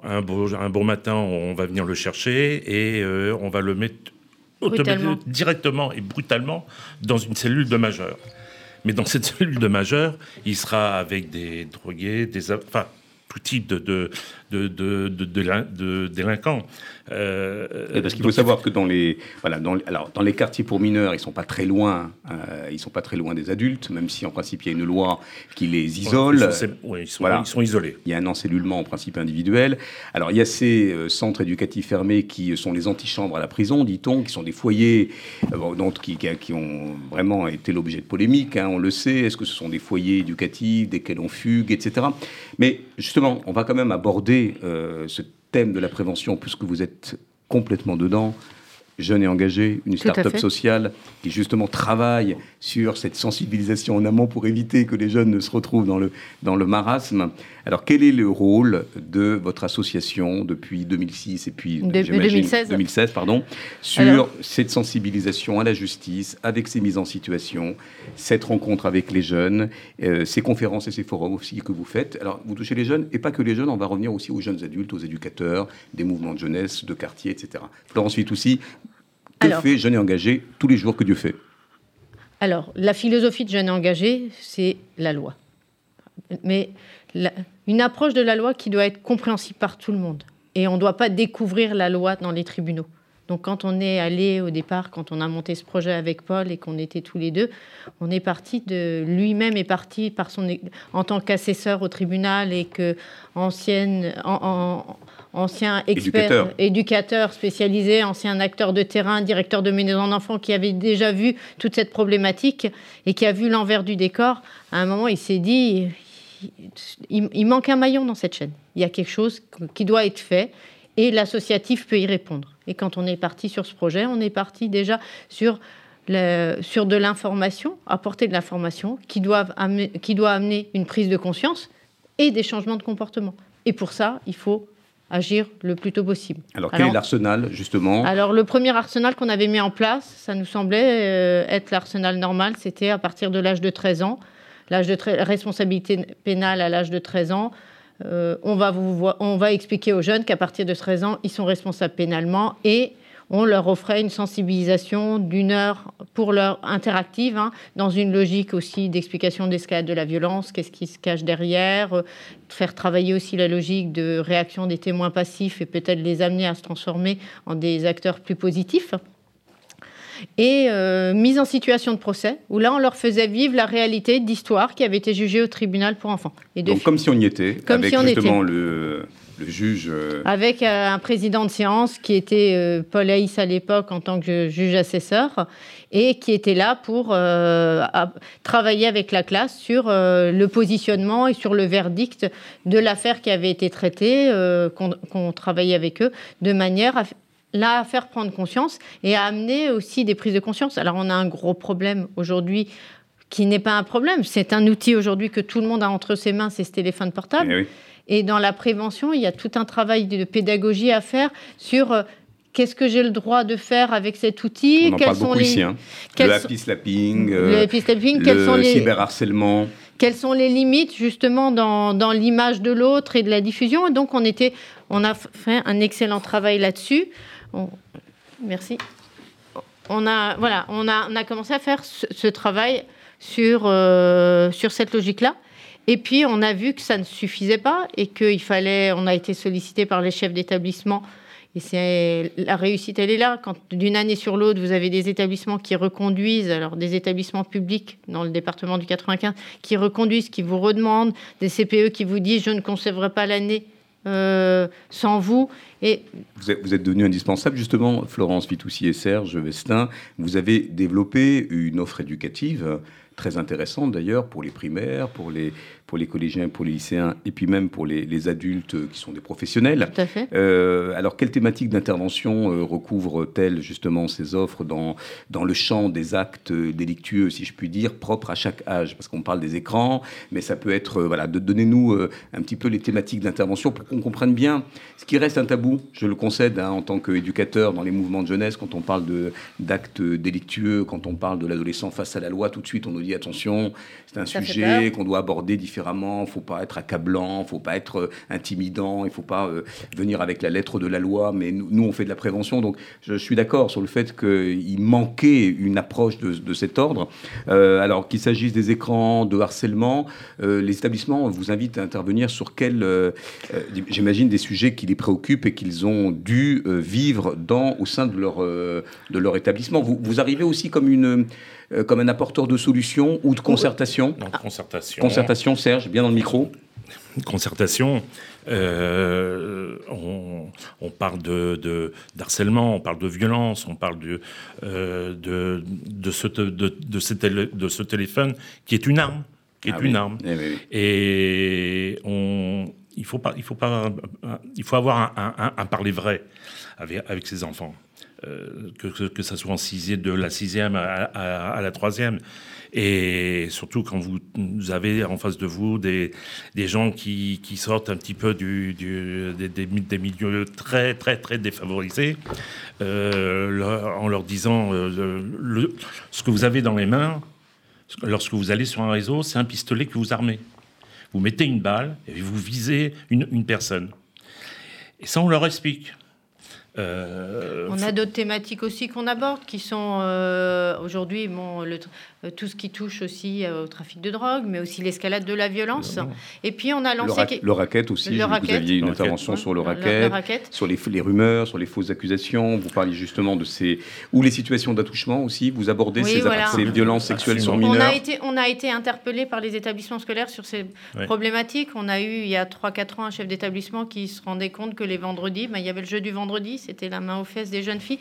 un, beau, un bon matin, on va venir le chercher et euh, on va le mettre directement et brutalement dans une cellule de majeur. Mais dans cette cellule de majeur, il sera avec des drogués, des, enfin, tout type de, de, de, de, de délinquants. Euh, parce qu'il faut savoir que dans les, voilà, dans, alors, dans les quartiers pour mineurs, ils sont pas très loin, euh, ils sont pas très loin des adultes, même si en principe il y a une loi qui les isole. ils, sont, ils, sont, voilà. ils, sont, isolés. Il y a un encellulement en principe individuel. Alors il y a ces euh, centres éducatifs fermés qui sont les antichambres à la prison, dit-on, qui sont des foyers donc, qui, qui, ont vraiment été l'objet de polémiques, hein, on le sait. Est-ce que ce sont des foyers éducatifs desquels on fugue, etc. Mais justement, on va quand même aborder ce thème de la prévention, puisque vous êtes complètement dedans, Jeune et engagé, une start-up sociale qui justement travaille sur cette sensibilisation en amont pour éviter que les jeunes ne se retrouvent dans le, dans le marasme. Alors quel est le rôle de votre association depuis 2006 et puis de, 2016. 2016 pardon, sur cette sensibilisation à la justice, avec ces mises en situation, cette rencontre avec les jeunes, euh, ces conférences et ces forums aussi que vous faites? Alors vous touchez les jeunes et pas que les jeunes, on va revenir aussi aux jeunes adultes, aux éducateurs, des mouvements de jeunesse, de quartier, etc. Florence aussi que fait Jeune et Engagé tous les jours que Dieu fait? Alors, la philosophie de Jeune et Engagé, c'est la loi. Mais une approche de la loi qui doit être compréhensible par tout le monde. Et on ne doit pas découvrir la loi dans les tribunaux. Donc quand on est allé au départ, quand on a monté ce projet avec Paul et qu'on était tous les deux, on est parti de lui-même est parti par son en tant qu'assesseur au tribunal et que ancienne en, ancien expert, éducateur. spécialisé, ancien acteur de terrain, directeur de maison d'enfants, qui avait déjà vu toute cette problématique et qui a vu l'envers du décor, à un moment, il s'est dit, il, manque un maillon dans cette chaîne. Il y a quelque chose qui doit être fait et l'associatif peut y répondre. Et quand on est parti sur ce projet, on est parti déjà sur sur de l'information, apporter de l'information qui, qui doit amener une prise de conscience et des changements de comportement. Et pour ça, il faut agir le plus tôt possible. Alors, quel est l'arsenal, justement Alors, le premier arsenal qu'on avait mis en place, ça nous semblait euh, être l'arsenal normal, c'était à partir de l'âge de 13 ans, l'âge de responsabilité pénale à l'âge de 13 ans. Euh, on, va vous on va expliquer aux jeunes qu'à partir de 13 ans, ils sont responsables pénalement et on leur offrait une sensibilisation d'une heure pour leur interactive, hein, dans une logique aussi d'explication d'escalade de la violence, qu'est-ce qui se cache derrière, euh, faire travailler aussi la logique de réaction des témoins passifs et peut-être les amener à se transformer en des acteurs plus positifs et euh, mise en situation de procès, où là, on leur faisait vivre la réalité d'histoire qui avait été jugée au tribunal pour enfants. Et Donc, comme si on y était, comme avec justement le le juge. Euh, Avec euh, un président de séance qui était euh, Paul Haïs à l'époque en tant que juge assesseur et qui était là pour travailler avec la classe sur le positionnement et sur le verdict de l'affaire qui avait été traitée, qu'on travaillait avec eux, de manière à là faire prendre conscience et à amener aussi des prises de conscience. Alors on a un gros problème aujourd'hui qui n'est pas un problème, c'est un outil aujourd'hui que tout le monde a entre ses mains, c'est ce téléphone portable. Eh oui. Et dans la prévention, il y a tout un travail de pédagogie à faire sur euh, qu'est-ce que j'ai le droit de faire avec cet outil On en parle beaucoup ici, hein. le happy slapping, le, happy slapping, le sont les... cyberharcèlement. Quelles sont les limites justement dans, dans l'image de l'autre et de la diffusion Et donc on, était, on a fait un excellent travail là-dessus. Merci. On a, voilà, on a, on a commencé à faire ce, travail sur, euh, sur cette logique-là. Et puis, on a vu que ça ne suffisait pas et qu'il fallait. On a été sollicité par les chefs d'établissement. Et la réussite, elle est là. Quand d'une année sur l'autre, vous avez des établissements qui reconduisent, alors des établissements publics dans le département du 95, qui reconduisent, qui vous redemandent, des CPE qui vous disent je ne conserverai pas l'année euh, sans vous. Et vous êtes, vous êtes devenu indispensable, justement, Florence Fitoussi et Serge Vestin. Vous avez développé une offre éducative très intéressante d'ailleurs pour les primaires, pour les, pour les collégiens, pour les lycéens, et puis même pour les, adultes qui sont des professionnels. Tout à fait. Euh, alors, quelle thématique d'intervention euh, recouvre-t-elle justement ces offres dans, dans le champ des actes délictueux, si je puis dire, propres à chaque âge? Parce qu'on parle des écrans, mais ça peut être, euh, voilà, de, donnez-nous un petit peu les thématiques d'intervention pour qu'on comprenne bien ce qui reste un tabou, je le concède, hein, en tant qu'éducateur dans les mouvements de jeunesse, quand on parle d'actes délictueux, quand on parle de l'adolescent face à la loi, tout de suite on nous dit attention, c'est un sujet qu'on doit aborder différemment différemment, faut pas être accablant, il faut pas être euh, intimidant, il faut pas euh, venir avec la lettre de la loi, mais nous, on fait de la prévention. Donc je suis d'accord sur le fait qu'il manquait une approche de, cet ordre. Euh, alors qu'il s'agisse des écrans, de harcèlement, les établissements vous invitent à intervenir sur quels, j'imagine, des sujets qui les préoccupent et qu'ils ont dû vivre dans, au sein de leur, de leur établissement. Vous arrivez aussi comme une euh, comme un apporteur de solutions ou de concertation concertation. Concertation, Serge, bien dans le micro. Concertation, euh, on, parle de, d'harcèlement, on parle de violence, on parle de, euh, de, de, ce, de, de, ce téléphone qui est une arme. Qui est ah une arme. Eh Et on, il faut pas, il faut pas, il faut avoir un, parler vrai avec, ses enfants, euh, que, que, ça soit en sixième, de la sixième à, la troisième, et surtout quand vous, avez en face de vous des, des gens qui, qui sortent un petit peu du, des, des, milieux très très très défavorisés, euh, en leur disant euh, ce que vous avez dans les mains lorsque vous allez sur un réseau, c'est un pistolet que vous armez vous mettez une balle et vous visez une, personne. Et ça, on leur explique. On a d'autres thématiques aussi qu'on aborde qui sont euh, aujourd'hui bon, le, euh, tout ce qui touche aussi euh, au trafic de drogue, mais aussi l'escalade de la violence. Et puis on a lancé... Le, racket aussi, vous aviez une intervention sur le racket, sur les, les, rumeurs, sur les fausses accusations, vous parliez justement de ces... ou les situations d'attouchement aussi, vous abordez ces, violences sexuelles sur mineurs. On a été, on a été interpellé par les établissements scolaires sur ces problématiques. On a eu il y a 3-4 ans un chef d'établissement qui se rendait compte que les vendredis, ben, il y avait le jeu du vendredi, c'était la main aux fesses des jeunes filles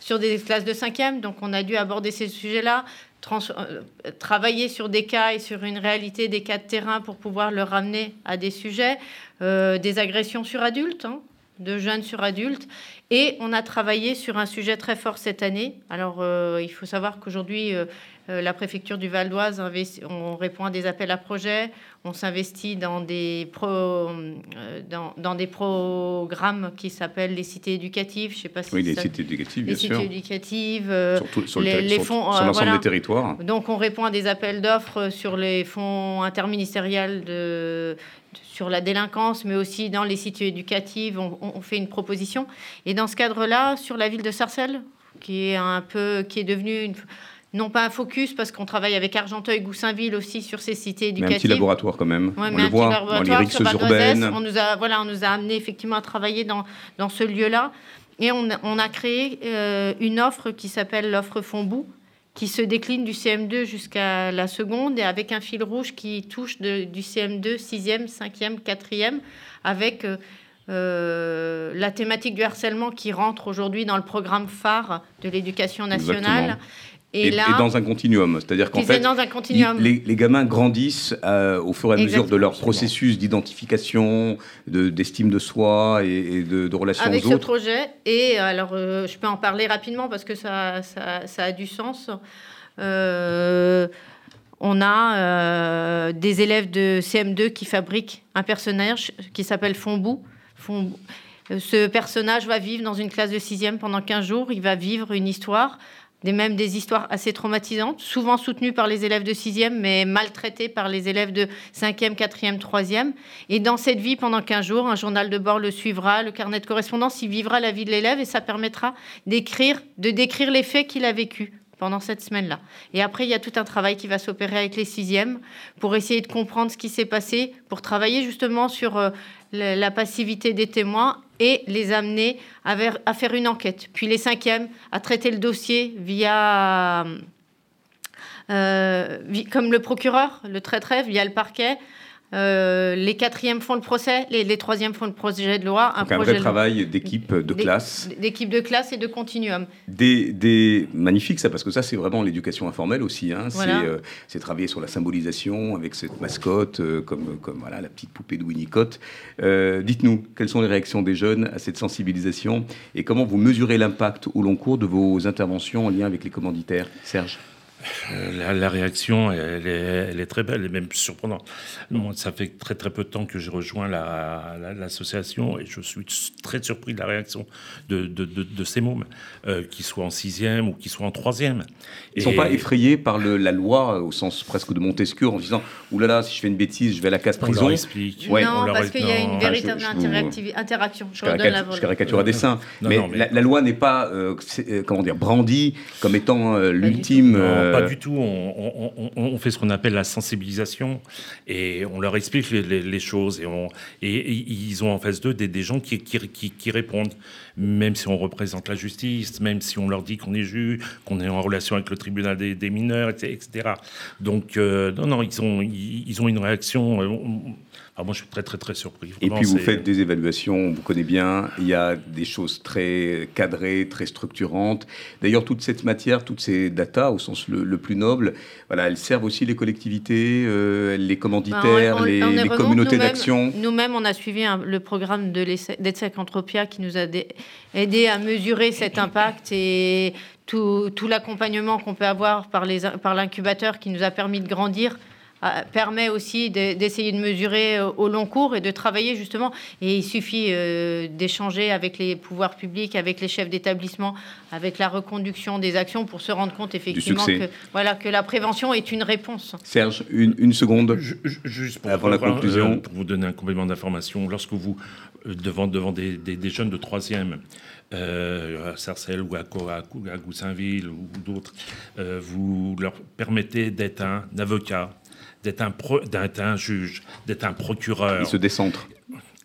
sur des classes de 5e, donc on a dû aborder ces sujets-là. Euh, travailler sur des cas et sur une réalité des cas de terrain pour pouvoir le ramener à des sujets, euh, des agressions sur adultes, hein, de jeunes sur adultes. Et on a travaillé sur un sujet très fort cette année. Alors, euh, il faut savoir qu'aujourd'hui, la préfecture du Val d'Oise, on répond à des appels à projets, on s'investit dans euh, dans, dans, des programmes qui s'appellent les cités éducatives. Je sais pas si oui, les cités éducatives, bien les sûr. cités éducatives, euh, sur, les, fonds, sur, l'ensemble des territoires. Donc, on répond à des appels d'offres sur les fonds interministériels de sur la délinquance, mais aussi dans les cités éducatives, on, on fait une proposition. Et dans ce cadre-là, sur la ville de Sarcelles, qui est un peu, qui est devenue une, non pas un focus parce qu'on travaille avec Argenteuil, Goussainville aussi sur ces cités éducatives. Mais un petit laboratoire quand même. on le voit dans les rixes urbaines. On nous a voilà, on nous a amené effectivement à travailler dans, dans ce lieu-là et on, on, a créé euh, une offre qui s'appelle l'offre Fondbout qui se décline du CM2 jusqu'à la seconde et avec un fil rouge qui touche de, du CM2 6e, 5e, 4e avec euh, euh, la thématique du harcèlement qui rentre aujourd'hui dans le programme phare de l'éducation nationale. Et, dans un continuum. C'est-à-dire qu'en fait, Les, gamins grandissent euh, au fur et à mesure de leur processus d'identification, d'estime de, soi et, de, de, relations Avec aux autres. Avec ce projet, et alors euh, je peux en parler rapidement parce que ça, ça, a du sens. Euh, on a des élèves de CM2 qui fabriquent un personnage qui s'appelle Fombou. Ce personnage va vivre dans une classe de 6e pendant 15 jours. Il va vivre une histoire des, même des histoires assez traumatisantes, souvent soutenues par les élèves de 6e, mais maltraitées par les élèves de 5e, 4e, 3e. Et dans cette vie, pendant 15 jours, un journal de bord le suivra, le carnet de correspondance, il vivra la vie de l'élève et ça permettra d'écrire, de décrire les faits qu'il a vécus pendant cette semaine-là. Et après, il y a tout un travail qui va s'opérer avec les sixièmes pour essayer de comprendre ce qui s'est passé, pour travailler justement sur euh, la passivité des témoins et les amener à, faire une enquête. Puis les cinquièmes, à traiter le dossier via, euh, comme le procureur, le traiterait via le parquet, euh, les quatrièmes font le procès, les, troisièmes font le projet de loi. Un, vrai travail d'équipe de classe. D'équipe de classe et de continuum. Des, des... Magnifique ça, parce que ça c'est vraiment l'éducation informelle aussi. Hein. Euh, c'est travailler sur la symbolisation avec cette mascotte, euh, comme, comme voilà, la petite poupée de Winnicott. Dites-nous, quelles sont les réactions des jeunes à cette sensibilisation et comment vous mesurez l'impact au long cours de vos interventions en lien avec les commanditaires? Serge euh, la, réaction, elle est, elle est, très belle et même surprenante. Moi, ça fait très très peu de temps que j'ai rejoint l'association et je suis très surpris de la réaction de, de, de, ces mômes, euh, qu'ils soient en sixième ou qu'ils soient en troisième. Ils ne sont pas effrayés par le, la loi au sens presque de Montesquieu en disant « Ouh là là, si je fais une bêtise, je vais à la casse prison ». On leur explique. non, parce qu'il y a une véritable interaction. Je, je, caricature à dessein. mais, La, loi n'est pas, euh, comment dire, brandie comme étant l'ultime pas euh, du tout. On, fait ce qu'on appelle la sensibilisation et on leur explique les, choses. Et, ils ont en face d'eux des, gens qui, répondent, même si on représente la justice, même si on leur dit qu'on est juge, qu'on est en relation avec le tribunal des, mineurs, etc. Donc, euh, non, non, ils ont, ils, ont une réaction. Euh, Alors moi, je suis très, très, très surpris. Et puis, vous faites des évaluations, on vous connaît bien. Il y a des choses très cadrées, très structurantes. D'ailleurs, toute cette matière, toutes ces datas, au sens le, plus noble, voilà, elles servent aussi les collectivités, euh, les commanditaires, bah, les, communautés d'action. Nous-mêmes, on a suivi le programme de d'ETSEC Entropia qui nous a aidé à mesurer cet impact et tout, tout l'accompagnement qu'on peut avoir par l'incubateur par qui nous a permis de grandir euh, permet aussi d'essayer de, mesurer euh, au long cours et de travailler justement. Et il suffit euh, d'échanger avec les pouvoirs publics, avec les chefs d'établissement, avec la reconduction des actions pour se rendre compte effectivement que, voilà, que la prévention est une réponse. Serge, une, seconde. juste pour, avant la conclusion. pour vous donner un complément d'information, lorsque vous, devant, devant des, des, jeunes de troisième, euh, à Sarcelles ou à, à, Goussainville ou d'autres, vous leur permettez d'être un avocat, d'être un, un, juge, d'être un procureur. Il se décentre.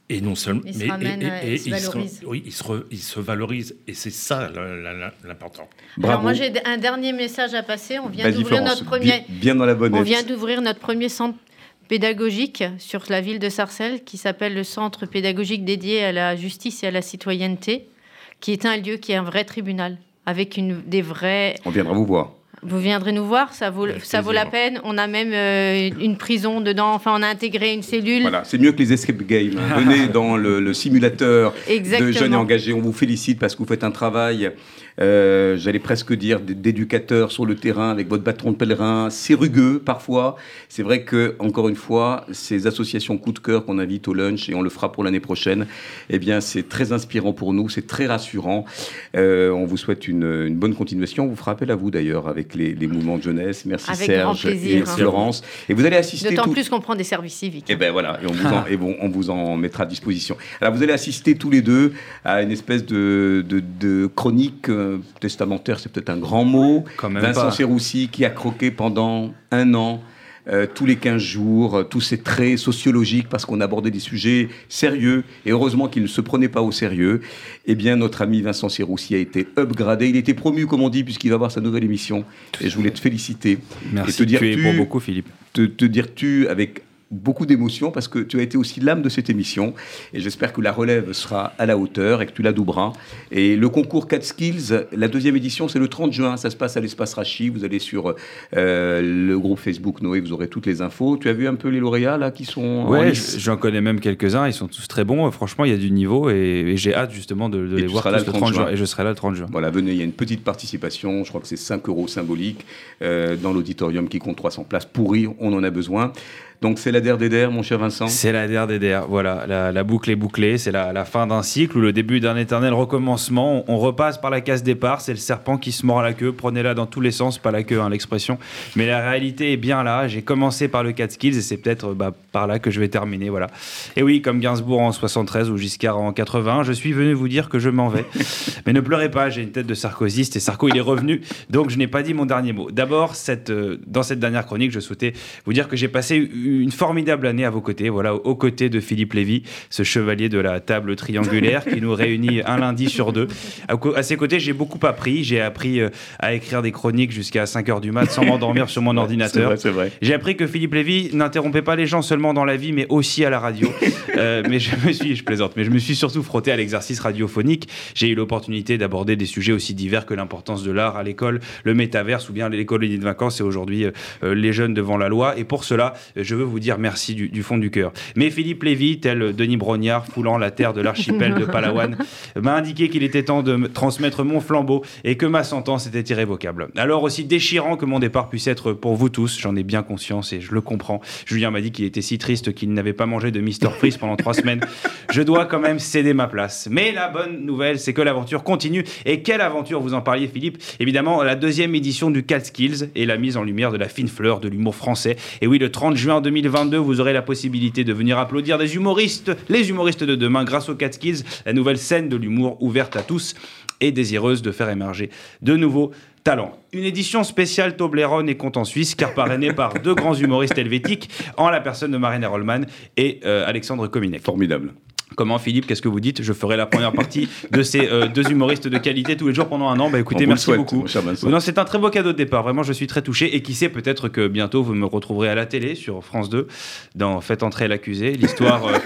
Et non seulement. Il se ramène, et, il, se valorise. oui, il se, il se, valorise. Et c'est ça l'important. Alors, moi, j'ai un dernier message à passer. On vient d'ouvrir notre premier. Bien, dans la bonne On vient d'ouvrir notre premier centre pédagogique sur la ville de Sarcelles qui s'appelle le Centre pédagogique dédié à la justice et à la citoyenneté, qui est un lieu qui est un vrai tribunal avec une, des vrais. On viendra vous voir. Vous viendrez nous voir, ça vaut, ça vaut la peine. On a même euh, une prison dedans, enfin on a intégré une cellule. Voilà, c'est mieux que les escape games. Venez dans le, simulateur de jeunes et engagés. On vous félicite parce que vous faites un travail euh, j'allais presque dire d'éducateurs sur le terrain avec votre bâton de pèlerin, c'est rugueux parfois. C'est vrai que, encore une fois, ces associations coup de cœur qu'on invite au lunch et on le fera pour l'année prochaine, eh bien, c'est très inspirant pour nous, c'est très rassurant. Euh, on vous souhaite une, bonne continuation. On vous fera appel à vous d'ailleurs avec les, mouvements de jeunesse. Merci Serge et hein. Florence. Et vous allez assister. D'autant plus qu'on prend des services civiques. Et eh ben voilà, et on vous, en, et bon, on vous en mettra à disposition. Alors vous allez assister tous les deux à une espèce de, de chronique euh, testamentaire, c'est peut-être un grand mot. Vincent Serroussi qui a croqué pendant un an. Euh, tous les 15 jours, euh, tous ces traits sociologiques, parce qu'on abordait des sujets sérieux, et heureusement qu'il ne se prenait pas au sérieux, eh bien, notre ami Vincent Serroussi a été upgradé. Il a été promu, comme on dit, puisqu'il va avoir sa nouvelle émission. et je voulais te féliciter. Merci, et te dire tu es pour beaucoup, Philippe. Te, te dire tu avec beaucoup d'émotions parce que tu as été aussi l'âme de cette émission et j'espère que la relève sera à la hauteur et que tu la doubleras. Et le concours 4 Skills, la deuxième édition, c'est le 30 juin, ça se passe à l'espace Rachi. Vous allez sur euh, le groupe Facebook Noé, vous aurez toutes les infos. Tu as vu un peu les lauréats là qui sont. Ouais, j'en connais même quelques-uns, ils sont tous très bons. Franchement, il y a du niveau et, j'ai hâte justement de, les voir tous le 30, juin. Et je serai là le 30 juin. Voilà, venez, il y a une petite participation, je crois que c'est 5 euros symboliques euh, dans l'auditorium qui compte 300 places. Pourri, on en a besoin. Donc c'est la der des mon cher Vincent? C'est la der des voilà. La, boucle est bouclée, c'est la, fin d'un cycle ou le début d'un éternel recommencement. On, repasse par la case départ, c'est le serpent qui se mord la queue. Prenez-la dans tous les sens, pas la queue, hein, l'expression. Mais la réalité est bien là. J'ai commencé par le 4 skills et c'est peut-être bah, par là que je vais terminer. Voilà. Et oui, comme Gainsbourg en 73 ou Giscard en 80, je suis venu vous dire que je m'en vais. Mais ne pleurez pas, j'ai une tête de sarkozyste et Sarko il est revenu, donc je n'ai pas dit mon dernier mot. D'abord, euh, dans cette dernière chronique, je souhaitais vous dire que j'ai passé une formidable année à vos côtés, voilà, aux côtés de Philippe Lévy, ce chevalier de la table triangulaire qui nous réunit un lundi sur deux. À, ses côtés, j'ai beaucoup appris. J'ai appris euh, à écrire des chroniques jusqu'à 5 heures du mat sans m'endormir sur mon ordinateur. J'ai appris que Philippe Lévy n'interrompait pas les gens seulement dans la vie, mais aussi à la radio. Euh, mais je me suis, je plaisante, mais je me suis surtout frotté à l'exercice radiophonique. J'ai eu l'opportunité d'aborder des sujets aussi divers que l'importance de l'art à l'école, le métaverse ou bien l'école de vacances et aujourd'hui euh, les jeunes devant la loi. Et pour cela, je veux vous dire merci du, fond du cœur. Mais Philippe Lévy, tel Denis Brognard, foulant la terre de l'archipel de Palawan, m'a indiqué qu'il était temps de transmettre mon flambeau et que ma sentence était irrévocable. Alors aussi déchirant que mon départ puisse être pour vous tous, j'en ai bien conscience et je le comprends. Julien m'a dit qu'il était si triste qu'il n'avait pas mangé de Mister Freeze pendant trois semaines. Je dois quand même céder ma place. Mais la bonne nouvelle, c'est que l'aventure continue. Et quelle aventure vous en parliez, Philippe? Évidemment, la deuxième édition du Cat Skills et la mise en lumière de la fine fleur de l'humour français. Et oui, le 30 juin 2022, vous aurez la possibilité de venir applaudir des humoristes, les humoristes de demain, grâce aux Catskills, la nouvelle scène de l'humour ouverte à tous et désireuse de faire émerger de nouveaux talents. Une édition spéciale Toblerone et compte en Suisse, car parrainée par deux grands humoristes helvétiques, en la personne de Marina Rollman et euh, Alexandre Kominek. Formidable. Comment Philippe, qu'est-ce que vous dites? Je ferai la première partie de ces euh, deux humoristes de qualité tous les jours pendant un an. Bah écoutez, merci beaucoup. Non, c'est un très beau cadeau de départ. Vraiment, je suis très touché. Et qui sait, peut-être que bientôt vous me retrouverez à la télé sur France 2 dans Faites entrer l'accusé, l'histoire. Euh,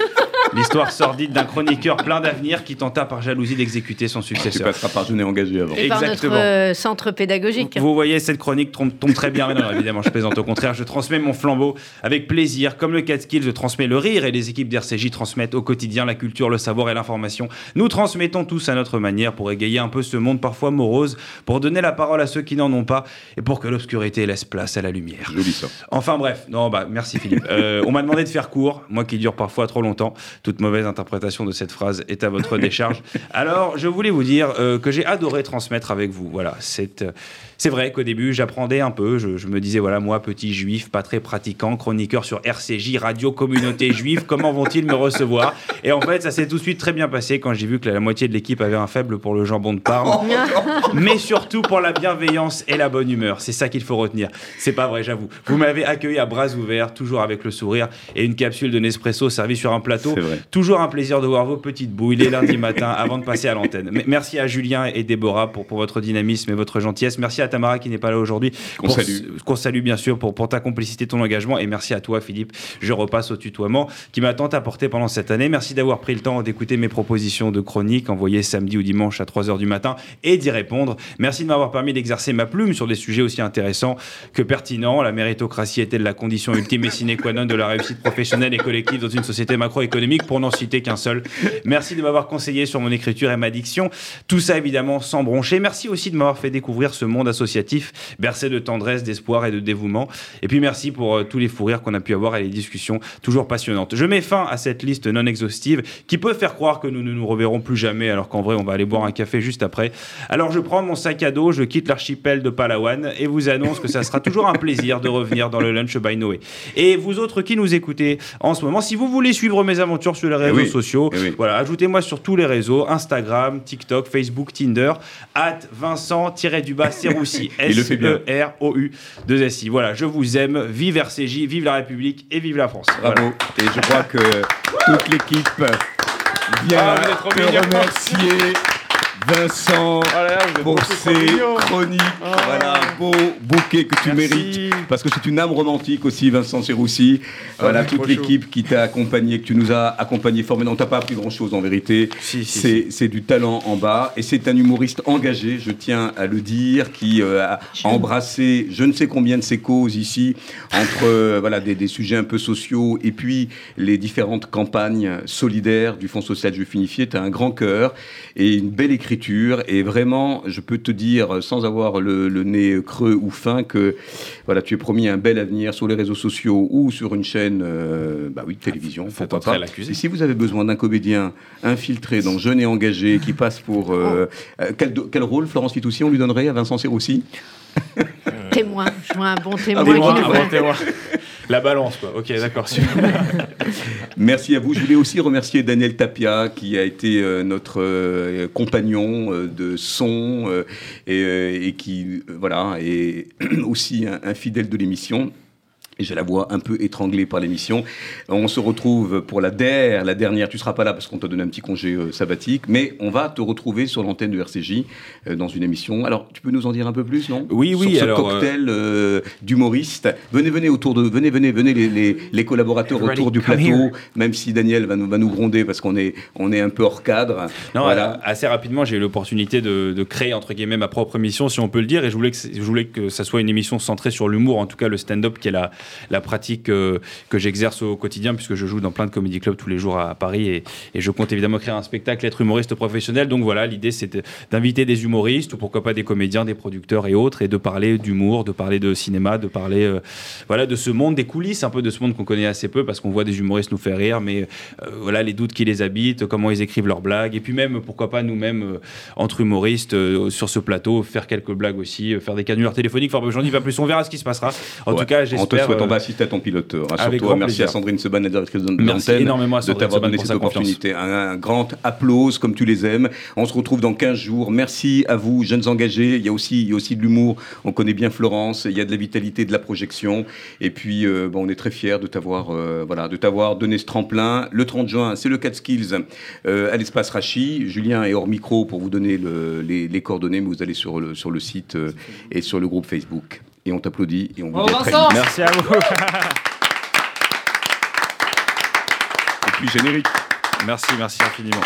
L'histoire sordide d'un chroniqueur plein d'avenir qui tenta par jalousie d'exécuter son successeur. Tu passera par jeûner engagé avant. Et par notre euh, centre pédagogique. Vous, voyez, cette chronique tombe, très bien. Mais non, évidemment, je plaisante. Au contraire, je transmets mon flambeau avec plaisir. Comme le Catskill, je transmets le rire et les équipes d'RCJ transmettent au quotidien la culture, le savoir et l'information. Nous transmettons tous à notre manière pour égayer un peu ce monde parfois morose, pour donner la parole à ceux qui n'en ont pas et pour que l'obscurité laisse place à la lumière. Joli ça. Enfin bref, non, bah merci Philippe. Euh, on m'a demandé de faire court, moi qui dure parfois trop longtemps toute mauvaise interprétation de cette phrase est à votre décharge. Alors, je voulais vous dire euh, que j'ai adoré transmettre avec vous. Voilà, c'est vrai qu'au début, j'apprenais un peu. Je, me disais, voilà, moi, petit juif, pas très pratiquant, chroniqueur sur RCJ, Radio Communauté Juive, comment vont-ils me recevoir? Et en fait, ça s'est tout de suite très bien passé quand j'ai vu que la, moitié de l'équipe avait un faible pour le jambon de Parme, mais surtout pour la bienveillance et la bonne humeur. C'est ça qu'il faut retenir. C'est pas vrai, j'avoue. Vous m'avez accueilli à bras ouverts, toujours avec le sourire et une capsule de Nespresso servie sur un plateau. Toujours un plaisir de voir vos petites bouilles les lundis matins avant de passer à l'antenne. Merci à Julien et Déborah pour, pour votre dynamisme et votre gentillesse. Merci à Tamara qui n'est pas là aujourd'hui. Qu'on salue. Qu'on salue bien sûr pour, pour ta complicité, ton engagement. Et merci à toi, Philippe. Je repasse au tutoiement qui m'a tant apporté pendant cette année. Merci d'avoir pris le temps d'écouter mes propositions de chronique envoyées samedi ou dimanche à 3h du matin et d'y répondre. Merci de m'avoir permis d'exercer ma plume sur des sujets aussi intéressants que pertinents. La méritocratie est-elle la condition ultime et sine qua non de la réussite professionnelle et collective dans une société macroéconomique pour n'en citer qu'un seul. Merci de m'avoir conseillé sur mon écriture et ma diction. Tout ça évidemment sans broncher. Merci aussi de m'avoir fait découvrir ce monde associatif bercé de tendresse, d'espoir et de dévouement. Et puis merci pour euh, tous les fous rires qu'on a pu avoir et les discussions toujours passionnantes. Je mets fin à cette liste non exhaustive qui peut faire croire que nous ne nous reverrons plus jamais alors qu'en vrai on va aller boire un café juste après. Alors je prends mon sac à dos, je quitte l'archipel de Palawan et vous annonce que ça sera toujours un plaisir de revenir dans le Lunch by Noé. Et vous autres qui nous écoutez en ce moment, si vous voulez suivre mes aventures sur les eh réseaux sociaux, eh voilà, ajoutez-moi sur tous les réseaux, Instagram, TikTok, Facebook, Tinder, at Vincent-du-bas Serroussi. S-E-R-O-U 2 S I. Voilà, je vous aime. Vive RCJ, vive la République et vive la France. Bravo. Et je crois que toute l'équipe vient ah, te remercier. Vincent oh pour ces chroniques. Oh. Voilà, beau bouquet que tu mérites. Parce que c'est une âme romantique aussi, Vincent Serroussi. Ah, voilà, toute l'équipe qui t'a accompagné, que tu nous as accompagné formellement. Tu n'as pas appris grand-chose en vérité. c'est du talent en bas. Et c'est un humoriste engagé, je tiens à le dire, qui euh, a embrassé je ne sais combien de ses causes ici, entre euh, voilà, des, des, sujets un peu sociaux et puis les différentes campagnes solidaires du Fonds social juif unifié. Tu as un grand cœur et une belle écriture et vraiment, je peux te dire, sans avoir le, nez creux ou fin, que voilà, tu es promis un bel avenir sur les réseaux sociaux ou sur une chaîne euh, bah oui, télévision. Faut pas Et si vous avez besoin d'un comédien infiltré, donc jeune et engagé, qui passe pour... Euh, oh. euh, quel, quel, rôle, Florence Fitoussi, on lui donnerait à Vincent Serroussi? Témoin, je vois un bon témoin. qui un bon témoin. La balance, quoi. Ok, d'accord. Merci à vous. Je voulais aussi remercier Daniel Tapia, qui a été euh, notre euh, compagnon euh, de son et, qui, voilà, est aussi un fidèle de l'émission et j'ai la voix un peu étranglée par l'émission. On se retrouve pour la DER, la dernière. Tu seras pas là parce qu'on t'a donné un petit congé euh, sabbatique, mais on va te retrouver sur l'antenne de RCJ euh, dans une émission. Alors, tu peux nous en dire un peu plus, non? Oui, oui. Sur ce cocktail euh, d'humoristes. Venez, venez autour de, venez, venez, venez les, les, collaborateurs autour du plateau. Même si Daniel va nous, va nous gronder parce qu'on est, on est un peu hors cadre. Non, voilà. assez rapidement, j'ai eu l'opportunité de, de, créer entre guillemets ma propre émission, si on peut le dire, et je voulais que, je voulais que ça soit une émission centrée sur l'humour, en tout cas le stand-up qui est la la pratique euh, que j'exerce au quotidien, puisque je joue dans plein de comédie clubs tous les jours à, Paris et, je compte évidemment créer un spectacle, être humoriste professionnel. Donc voilà, l'idée c'est d'inviter des humoristes ou pourquoi pas des comédiens, des producteurs et autres, et de parler d'humour, de parler de cinéma, de parler euh, voilà de ce monde des coulisses, un peu de ce monde qu'on connaît assez peu parce qu'on voit des humoristes nous faire rire, mais euh, voilà les doutes qui les habitent, comment ils écrivent leurs blagues, et puis même pourquoi pas nous-mêmes entre humoristes sur ce plateau faire quelques blagues aussi, faire des canulars téléphoniques. Enfin, j'en dis pas plus, on verra ce qui se passera. En tout cas, j'espère on va assister à ton pilote. avec Rassure-toi. Merci plaisir. à Sandrine Seban, la directrice de Merci énormément à de Sandrine t'avoir Seban donné cette opportunité. Un, un grand applause, comme tu les aimes. On se retrouve dans 15 jours. Merci à vous, jeunes engagés. Il y a aussi, il y a aussi de l'humour. On connaît bien Florence. Il y a de la vitalité, de la projection. Et puis, euh, bon, on est très fiers de t'avoir, euh, voilà, de t'avoir donné ce tremplin. Le 30 juin, c'est le 4 Skills euh, à l'espace Rachi. Julien est hors micro pour vous donner le- les, les coordonnées, mais vous allez sur le, sur le site euh, et sur le groupe Facebook. Et on t'applaudit et on vous dit à très Vincent vite. Merci à vous. Et puis générique. merci, merci infiniment.